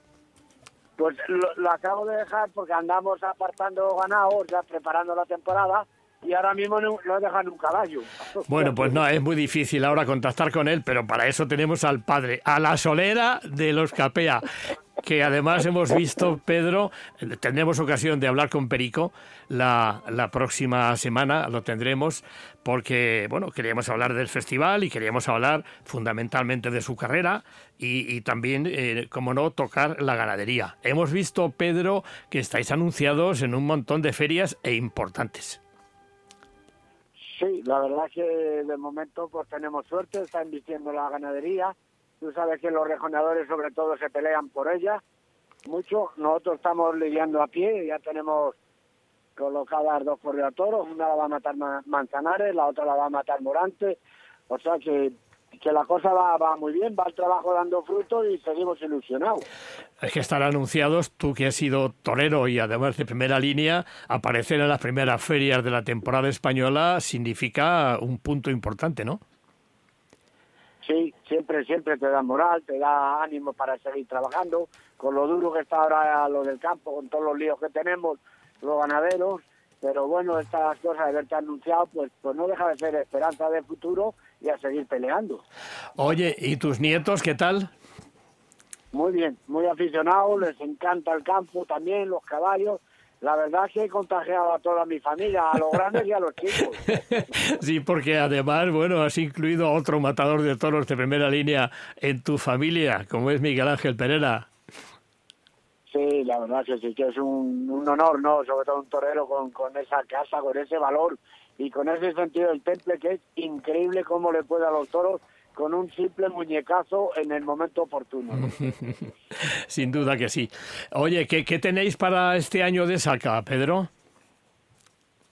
Pues lo, acabo de dejar porque andamos apartando ganados, ya preparando la temporada y ahora mismo no, no dejan un caballo. Bueno, pues no, es muy difícil ahora contactar con él, pero para eso tenemos al padre, a la solera de los Capea, que además hemos visto, Pedro, tendremos ocasión de hablar con Perico la, la próxima semana, lo tendremos, porque, bueno, queríamos hablar del festival y queríamos hablar fundamentalmente de su carrera y, también, eh, como no, tocar la ganadería. Hemos visto, Pedro, que estáis anunciados en un montón de ferias e importantes. Sí, la verdad es que de momento pues tenemos suerte, está invirtiendo la ganadería. Tú sabes que los rejonadores sobre todo se pelean por ella mucho. Nosotros estamos lidiando a pie, ya tenemos colocadas dos toros, una la va a matar Ma- Manzanares, la otra la va a matar Morante, o sea que, que la cosa va, va muy bien, va el trabajo dando frutos y seguimos ilusionados. Es que estar anunciados, tú que has sido torero y además de primera línea, aparecer en las primeras ferias de la temporada española significa un punto importante, ¿no? Sí, siempre, siempre te da moral, te da ánimo para seguir trabajando, con lo duro que está ahora lo del campo, con todos los líos que tenemos, los ganaderos, pero bueno, estas cosas de verte anunciado, pues, pues no deja de ser esperanza de futuro y a seguir peleando. Oye, ¿y tus nietos qué tal? Muy bien, muy aficionados, les encanta el campo también, los caballos. La verdad es que he contagiado a toda mi familia, a los grandes y a los chicos. Sí, porque además, bueno, has incluido a otro matador de toros de primera línea en tu familia, como es Miguel Ángel Pereira. Sí, la verdad que sí, que es un, un honor, ¿no? Sobre todo un torero con, con esa casa, con ese valor y con ese sentido del temple que es increíble cómo le puede a los toros con un simple muñecazo en el momento oportuno. Sin duda que sí. Oye, ¿qué, qué tenéis para este año de saca, Pedro?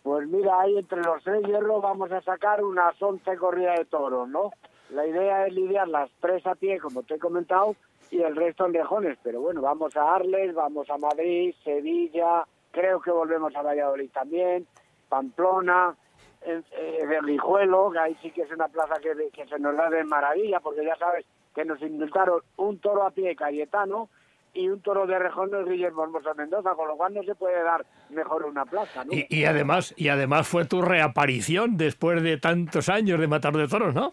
Pues mira, ahí entre los tres hierros vamos a sacar unas 11 corridas de toros, ¿no? La idea es lidiar las tres a pie, como te he comentado, y el resto en lejones. Pero bueno, vamos a Arles, vamos a Madrid, Sevilla, creo que volvemos a Valladolid también, Pamplona, eh, Berrijuelo, que ahí sí que es una plaza que, que se nos da de maravilla, porque ya sabes que nos indultaron un toro a pie Cayetano y un toro de rejones Guillermo Hermoso Mendoza, con lo cual no se puede dar mejor una plaza, ¿no? Y, y además, y además fue tu reaparición después de tantos años de matar de toros, ¿no?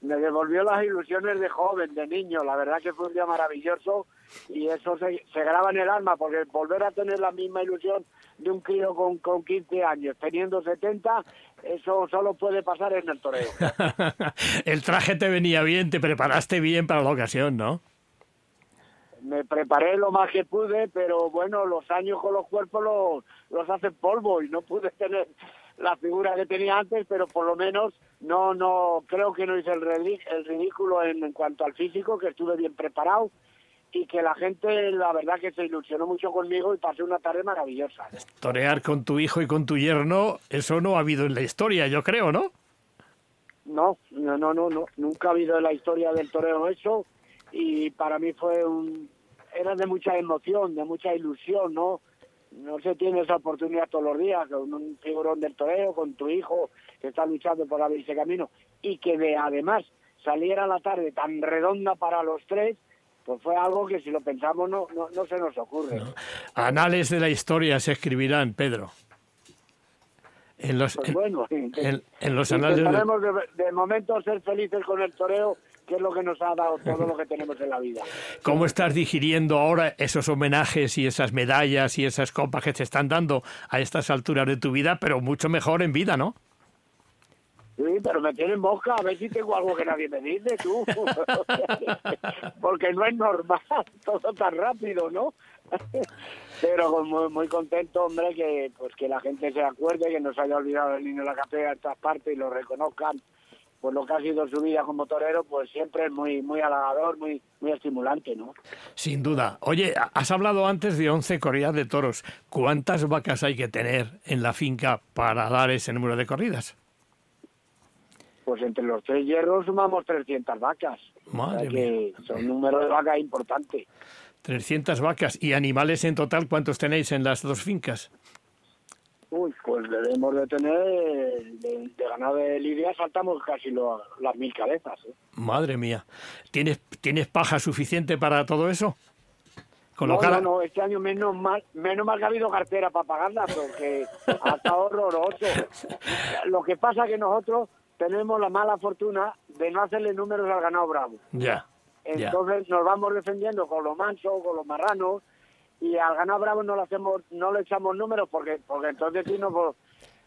me devolvió las ilusiones de joven, de niño. La verdad que fue un día maravilloso y eso se, se graba en el alma, porque volver a tener la misma ilusión de un crío con, con 15 años, teniendo 70, eso solo puede pasar en el toreo. El traje te venía bien, te preparaste bien para la ocasión, ¿no? Me preparé lo más que pude, pero bueno, los años con los cuerpos los, los hacen polvo y no pude tener la figura que tenía antes, pero por lo menos no, no, creo que no hice el, el ridículo en, en cuanto al físico, que estuve bien preparado y que la gente, la verdad que se ilusionó mucho conmigo y pasé una tarde maravillosa. Torear con tu hijo y con tu yerno, eso no ha habido en la historia, yo creo, ¿no? No, no, no, no, no, nunca ha habido en la historia del toreo eso y para mí fue un, era de mucha emoción, de mucha ilusión, ¿no? No se tiene esa oportunidad todos los días con un figurón del toreo, con tu hijo que está luchando por abrirse camino y que de, además saliera la tarde tan redonda para los tres, pues fue algo que si lo pensamos no, no, no se nos ocurre. Anales de la historia se escribirán, Pedro. En los, Pues en- bueno, en- en los anales de, de momento ser felices con el toreo, que es lo que nos ha dado todo lo que tenemos en la vida. ¿Cómo estás digiriendo ahora esos homenajes y esas medallas y esas copas que te están dando a estas alturas de tu vida, pero mucho mejor en vida, ¿no? Sí, pero me tienen mosca, a ver si tengo algo que nadie me dice, tú. Porque no es normal, todo tan rápido, ¿no? Pero muy, muy contento, hombre, que pues que la gente se acuerde, que no se haya olvidado el niño de la capea en todas partes y lo reconozcan. Pues lo que ha sido su vida como torero, pues siempre es muy, muy halagador, muy, muy estimulante, ¿no? Sin duda. Oye, has hablado antes de 11 corridas de toros. ¿Cuántas vacas hay que tener en la finca para dar ese número de corridas? Pues entre los tres hierros sumamos 300 vacas. Madre o sea que son un número de vacas importante. 300 vacas. ¿Y animales en total cuántos tenéis en las dos fincas? Uy, pues debemos de tener, de, de ganado de lidia saltamos casi lo- las mil cabezas. ¿eh? Madre mía. ¿Tienes, ¿Tienes paja suficiente para todo eso? No, Colocar... no, no, este año menos mal, menos mal que ha habido cartera para pagarla, porque ha estado horroroso. Lo que pasa es que nosotros tenemos la mala fortuna de no hacerle números al ganado bravo. Ya. Entonces nos vamos defendiendo con los mansos, con los marranos, y al ganado bravo no le hacemos, no le echamos números porque, porque entonces sí nos pues,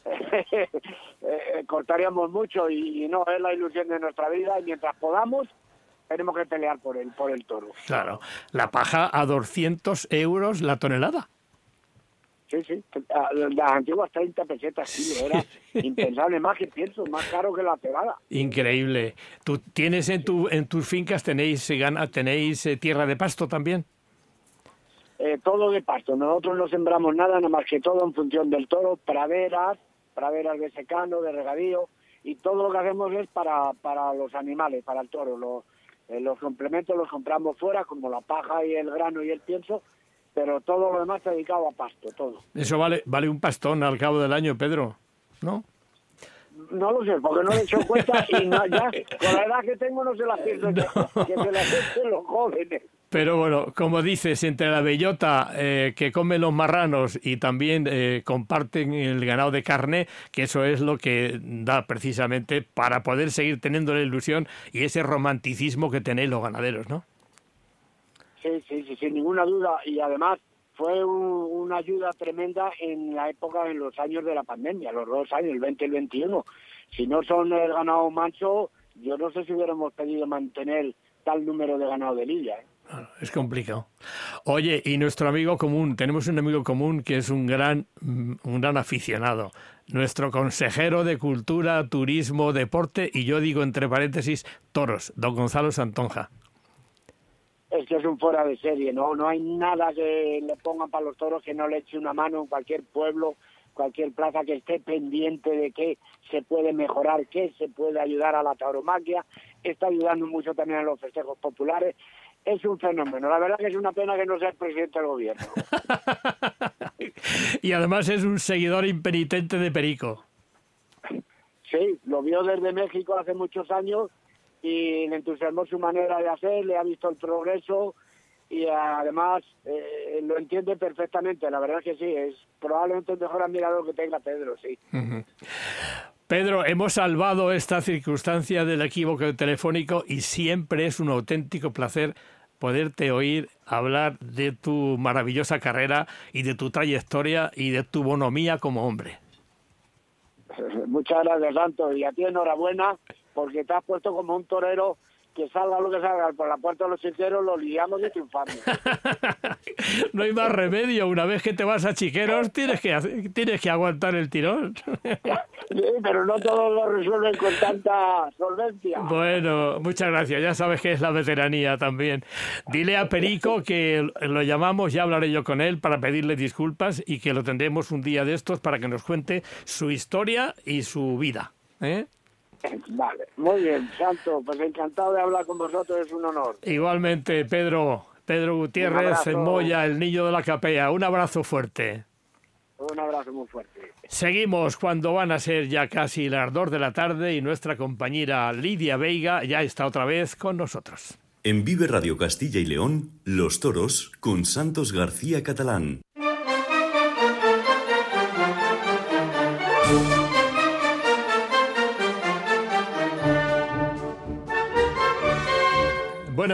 eh, cortaríamos mucho y, y no es la ilusión de nuestra vida y mientras podamos tenemos que pelear por el, por el toro. Claro. La paja a 200 euros la tonelada. Sí, sí, las antiguas 30 pesetas kilo, era impensable, más que pienso, más caro que la cebada. Increíble. ¿Tú tienes en tu en tus fincas tenéis eh, gana, tenéis eh, tierra de pasto también? eh, todo de pasto. Nosotros no sembramos nada, nada más que todo en función del toro, praderas, praderas de secano, de regadío, y todo lo que hacemos es para, para los animales, para el toro. Los, eh, los complementos los compramos fuera, como la paja y el grano y el pienso, pero todo lo demás está dedicado a pasto, todo. Eso vale, vale un pastón al cabo del año, Pedro, ¿no? No lo sé, porque no le he hecho cuenta y no, ya con la edad que tengo no se la pierdo, que, que se la los jóvenes. Pero bueno, como dices, entre la bellota eh, que comen los marranos y también eh, comparten el ganado de carne, que eso es lo que da precisamente para poder seguir teniendo la ilusión y ese romanticismo que tenéis los ganaderos, ¿no? Sí, sí, sí, sin ninguna duda. Y además fue un- una ayuda tremenda en la época, en los años de la pandemia, los dos años, el 20 y el 21. Si no son el ganado manso, yo no sé si hubiéramos podido mantener tal número de ganado de lidia. ¿eh? Es complicado. Oye, y nuestro amigo común, tenemos un amigo común que es un gran, un gran aficionado. Nuestro consejero de Cultura, Turismo, Deporte y yo digo entre paréntesis toros, don Gonzalo Santonja. Es que es un fuera de serie, ¿no? No hay nada que le pongan para los toros que no le eche una mano en cualquier pueblo, cualquier plaza que esté pendiente de qué se puede mejorar, qué se puede ayudar a la tauromaquia. Está ayudando mucho también a los festejos populares. Es un fenómeno. La verdad que es una pena que no sea el presidente del gobierno. Y además es un seguidor impenitente de Perico. Sí, lo vio desde México hace muchos años y le entusiasmó su manera de hacer, le ha visto el progreso y además eh, lo entiende perfectamente. La verdad que sí, es probablemente el mejor admirador que tenga Pedro, sí. Pedro, hemos salvado esta circunstancia del equívoco telefónico y siempre es un auténtico placer poderte oír hablar de tu maravillosa carrera y de tu trayectoria y de tu bonomía como hombre. Muchas gracias, Santos, y a ti enhorabuena porque te has puesto como un torero que salga lo que salga por la puerta de los chiqueros, lo liamos y triunfamos. No hay más remedio. Una vez que te vas a chiqueros, tienes que, hacer- tienes que aguantar el tirón. Sí, pero no todos lo resuelven con tanta solvencia. Bueno, muchas gracias. Ya sabes que es la veteranía también. Dile a Perico que lo llamamos, ya hablaré yo con él para pedirle disculpas y que lo tendremos un día de estos para que nos cuente su historia y su vida. ¿eh? Vale, muy bien, Santo, pues encantado de hablar con vosotros, es un honor. Igualmente, Pedro, Pedro Gutiérrez, abrazo. Moya, el niño de la capea. Un abrazo fuerte. Un abrazo muy fuerte. Seguimos cuando van a ser ya casi las dos de la tarde y nuestra compañera Lidia Veiga ya está otra vez con nosotros. En Vive Radio Castilla y León, Los Toros con Santos García Catalán.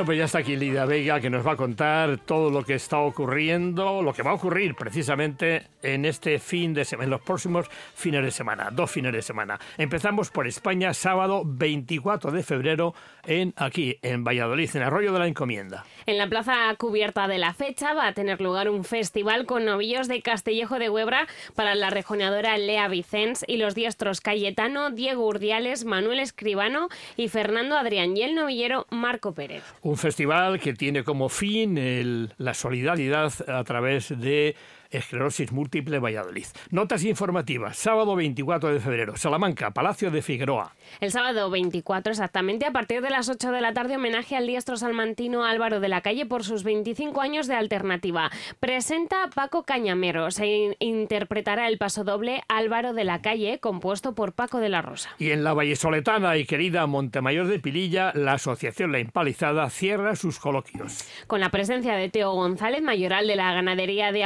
Pues ya está aquí Lidia Veiga que nos va a contar todo lo que está ocurriendo, lo que va a ocurrir precisamente en este fin de semana, en los próximos fines de semana, dos fines de semana. Empezamos por España, sábado 24 de febrero, en aquí, en Valladolid, en Arroyo de la Encomienda. En la plaza cubierta de la fecha va a tener lugar un festival con novillos de Castellejo de Huebra para la rejoneadora Lea Vicens y los diestros Cayetano, Diego Urdiales, Manuel Escribano y Fernando Adrián y el novillero Marco Pérez. Un festival que tiene como fin el- la solidaridad a través de Esclerosis Múltiple Valladolid. Notas informativas, sábado 24 de febrero, Salamanca, Palacio de Figueroa. El sábado 24, exactamente a partir de las 8 de la tarde, homenaje al diestro salmantino Álvaro de la Calle por sus 25 años de alternativa. Presenta Paco Cañamero. Se in- interpretará el paso doble Álvaro de la Calle, compuesto por Paco de la Rosa. Y en la vallesoletana y querida Montemayor de Pililla, la Asociación La Empalizada cierra sus coloquios. Con la presencia de Teo González, mayoral de la ganadería de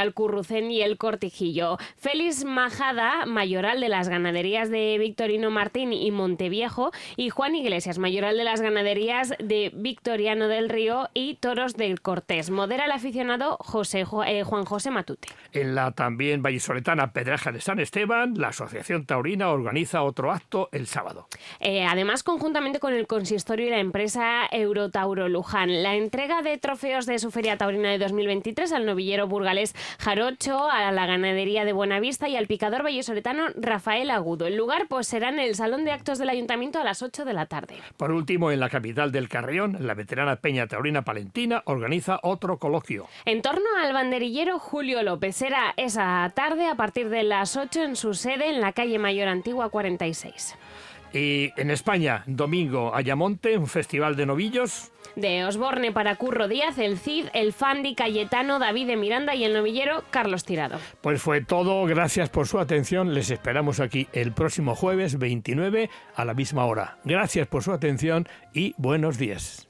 Y El Cortijillo. Félix Majada, mayoral de las ganaderías de Victorino Martín y Monteviejo. Y Juan Iglesias, mayoral de las ganaderías de Victoriano del Río y Toros del Cortés. Modera el aficionado José, eh, Juan José Matute. En la también vallesoletana Pedraja de San Esteban, la Asociación Taurina organiza otro acto el sábado. Eh, además, conjuntamente con el consistorio y la empresa Eurotauro Luján, la entrega de trofeos de su Feria Taurina de 2023 al novillero burgalés Jaroch 8 a la ganadería de Buenavista y al picador vallesoletano Rafael Agudo. El lugar pues será en el Salón de Actos del Ayuntamiento a las 8 de la tarde. Por último, en la capital del Carrión, la veterana Peña Taurina Palentina organiza otro coloquio. En torno al banderillero Julio López será esa tarde a partir de las 8 en su sede en la calle Mayor Antigua 46. Y en España, domingo, Ayamonte, un festival de novillos. De Osborne para Curro Díaz, el Cid, el Fandi, Cayetano, David de Miranda y el novillero Carlos Tirado. Pues fue todo, gracias por su atención. Les esperamos aquí el próximo jueves 29 a la misma hora. Gracias por su atención y buenos días.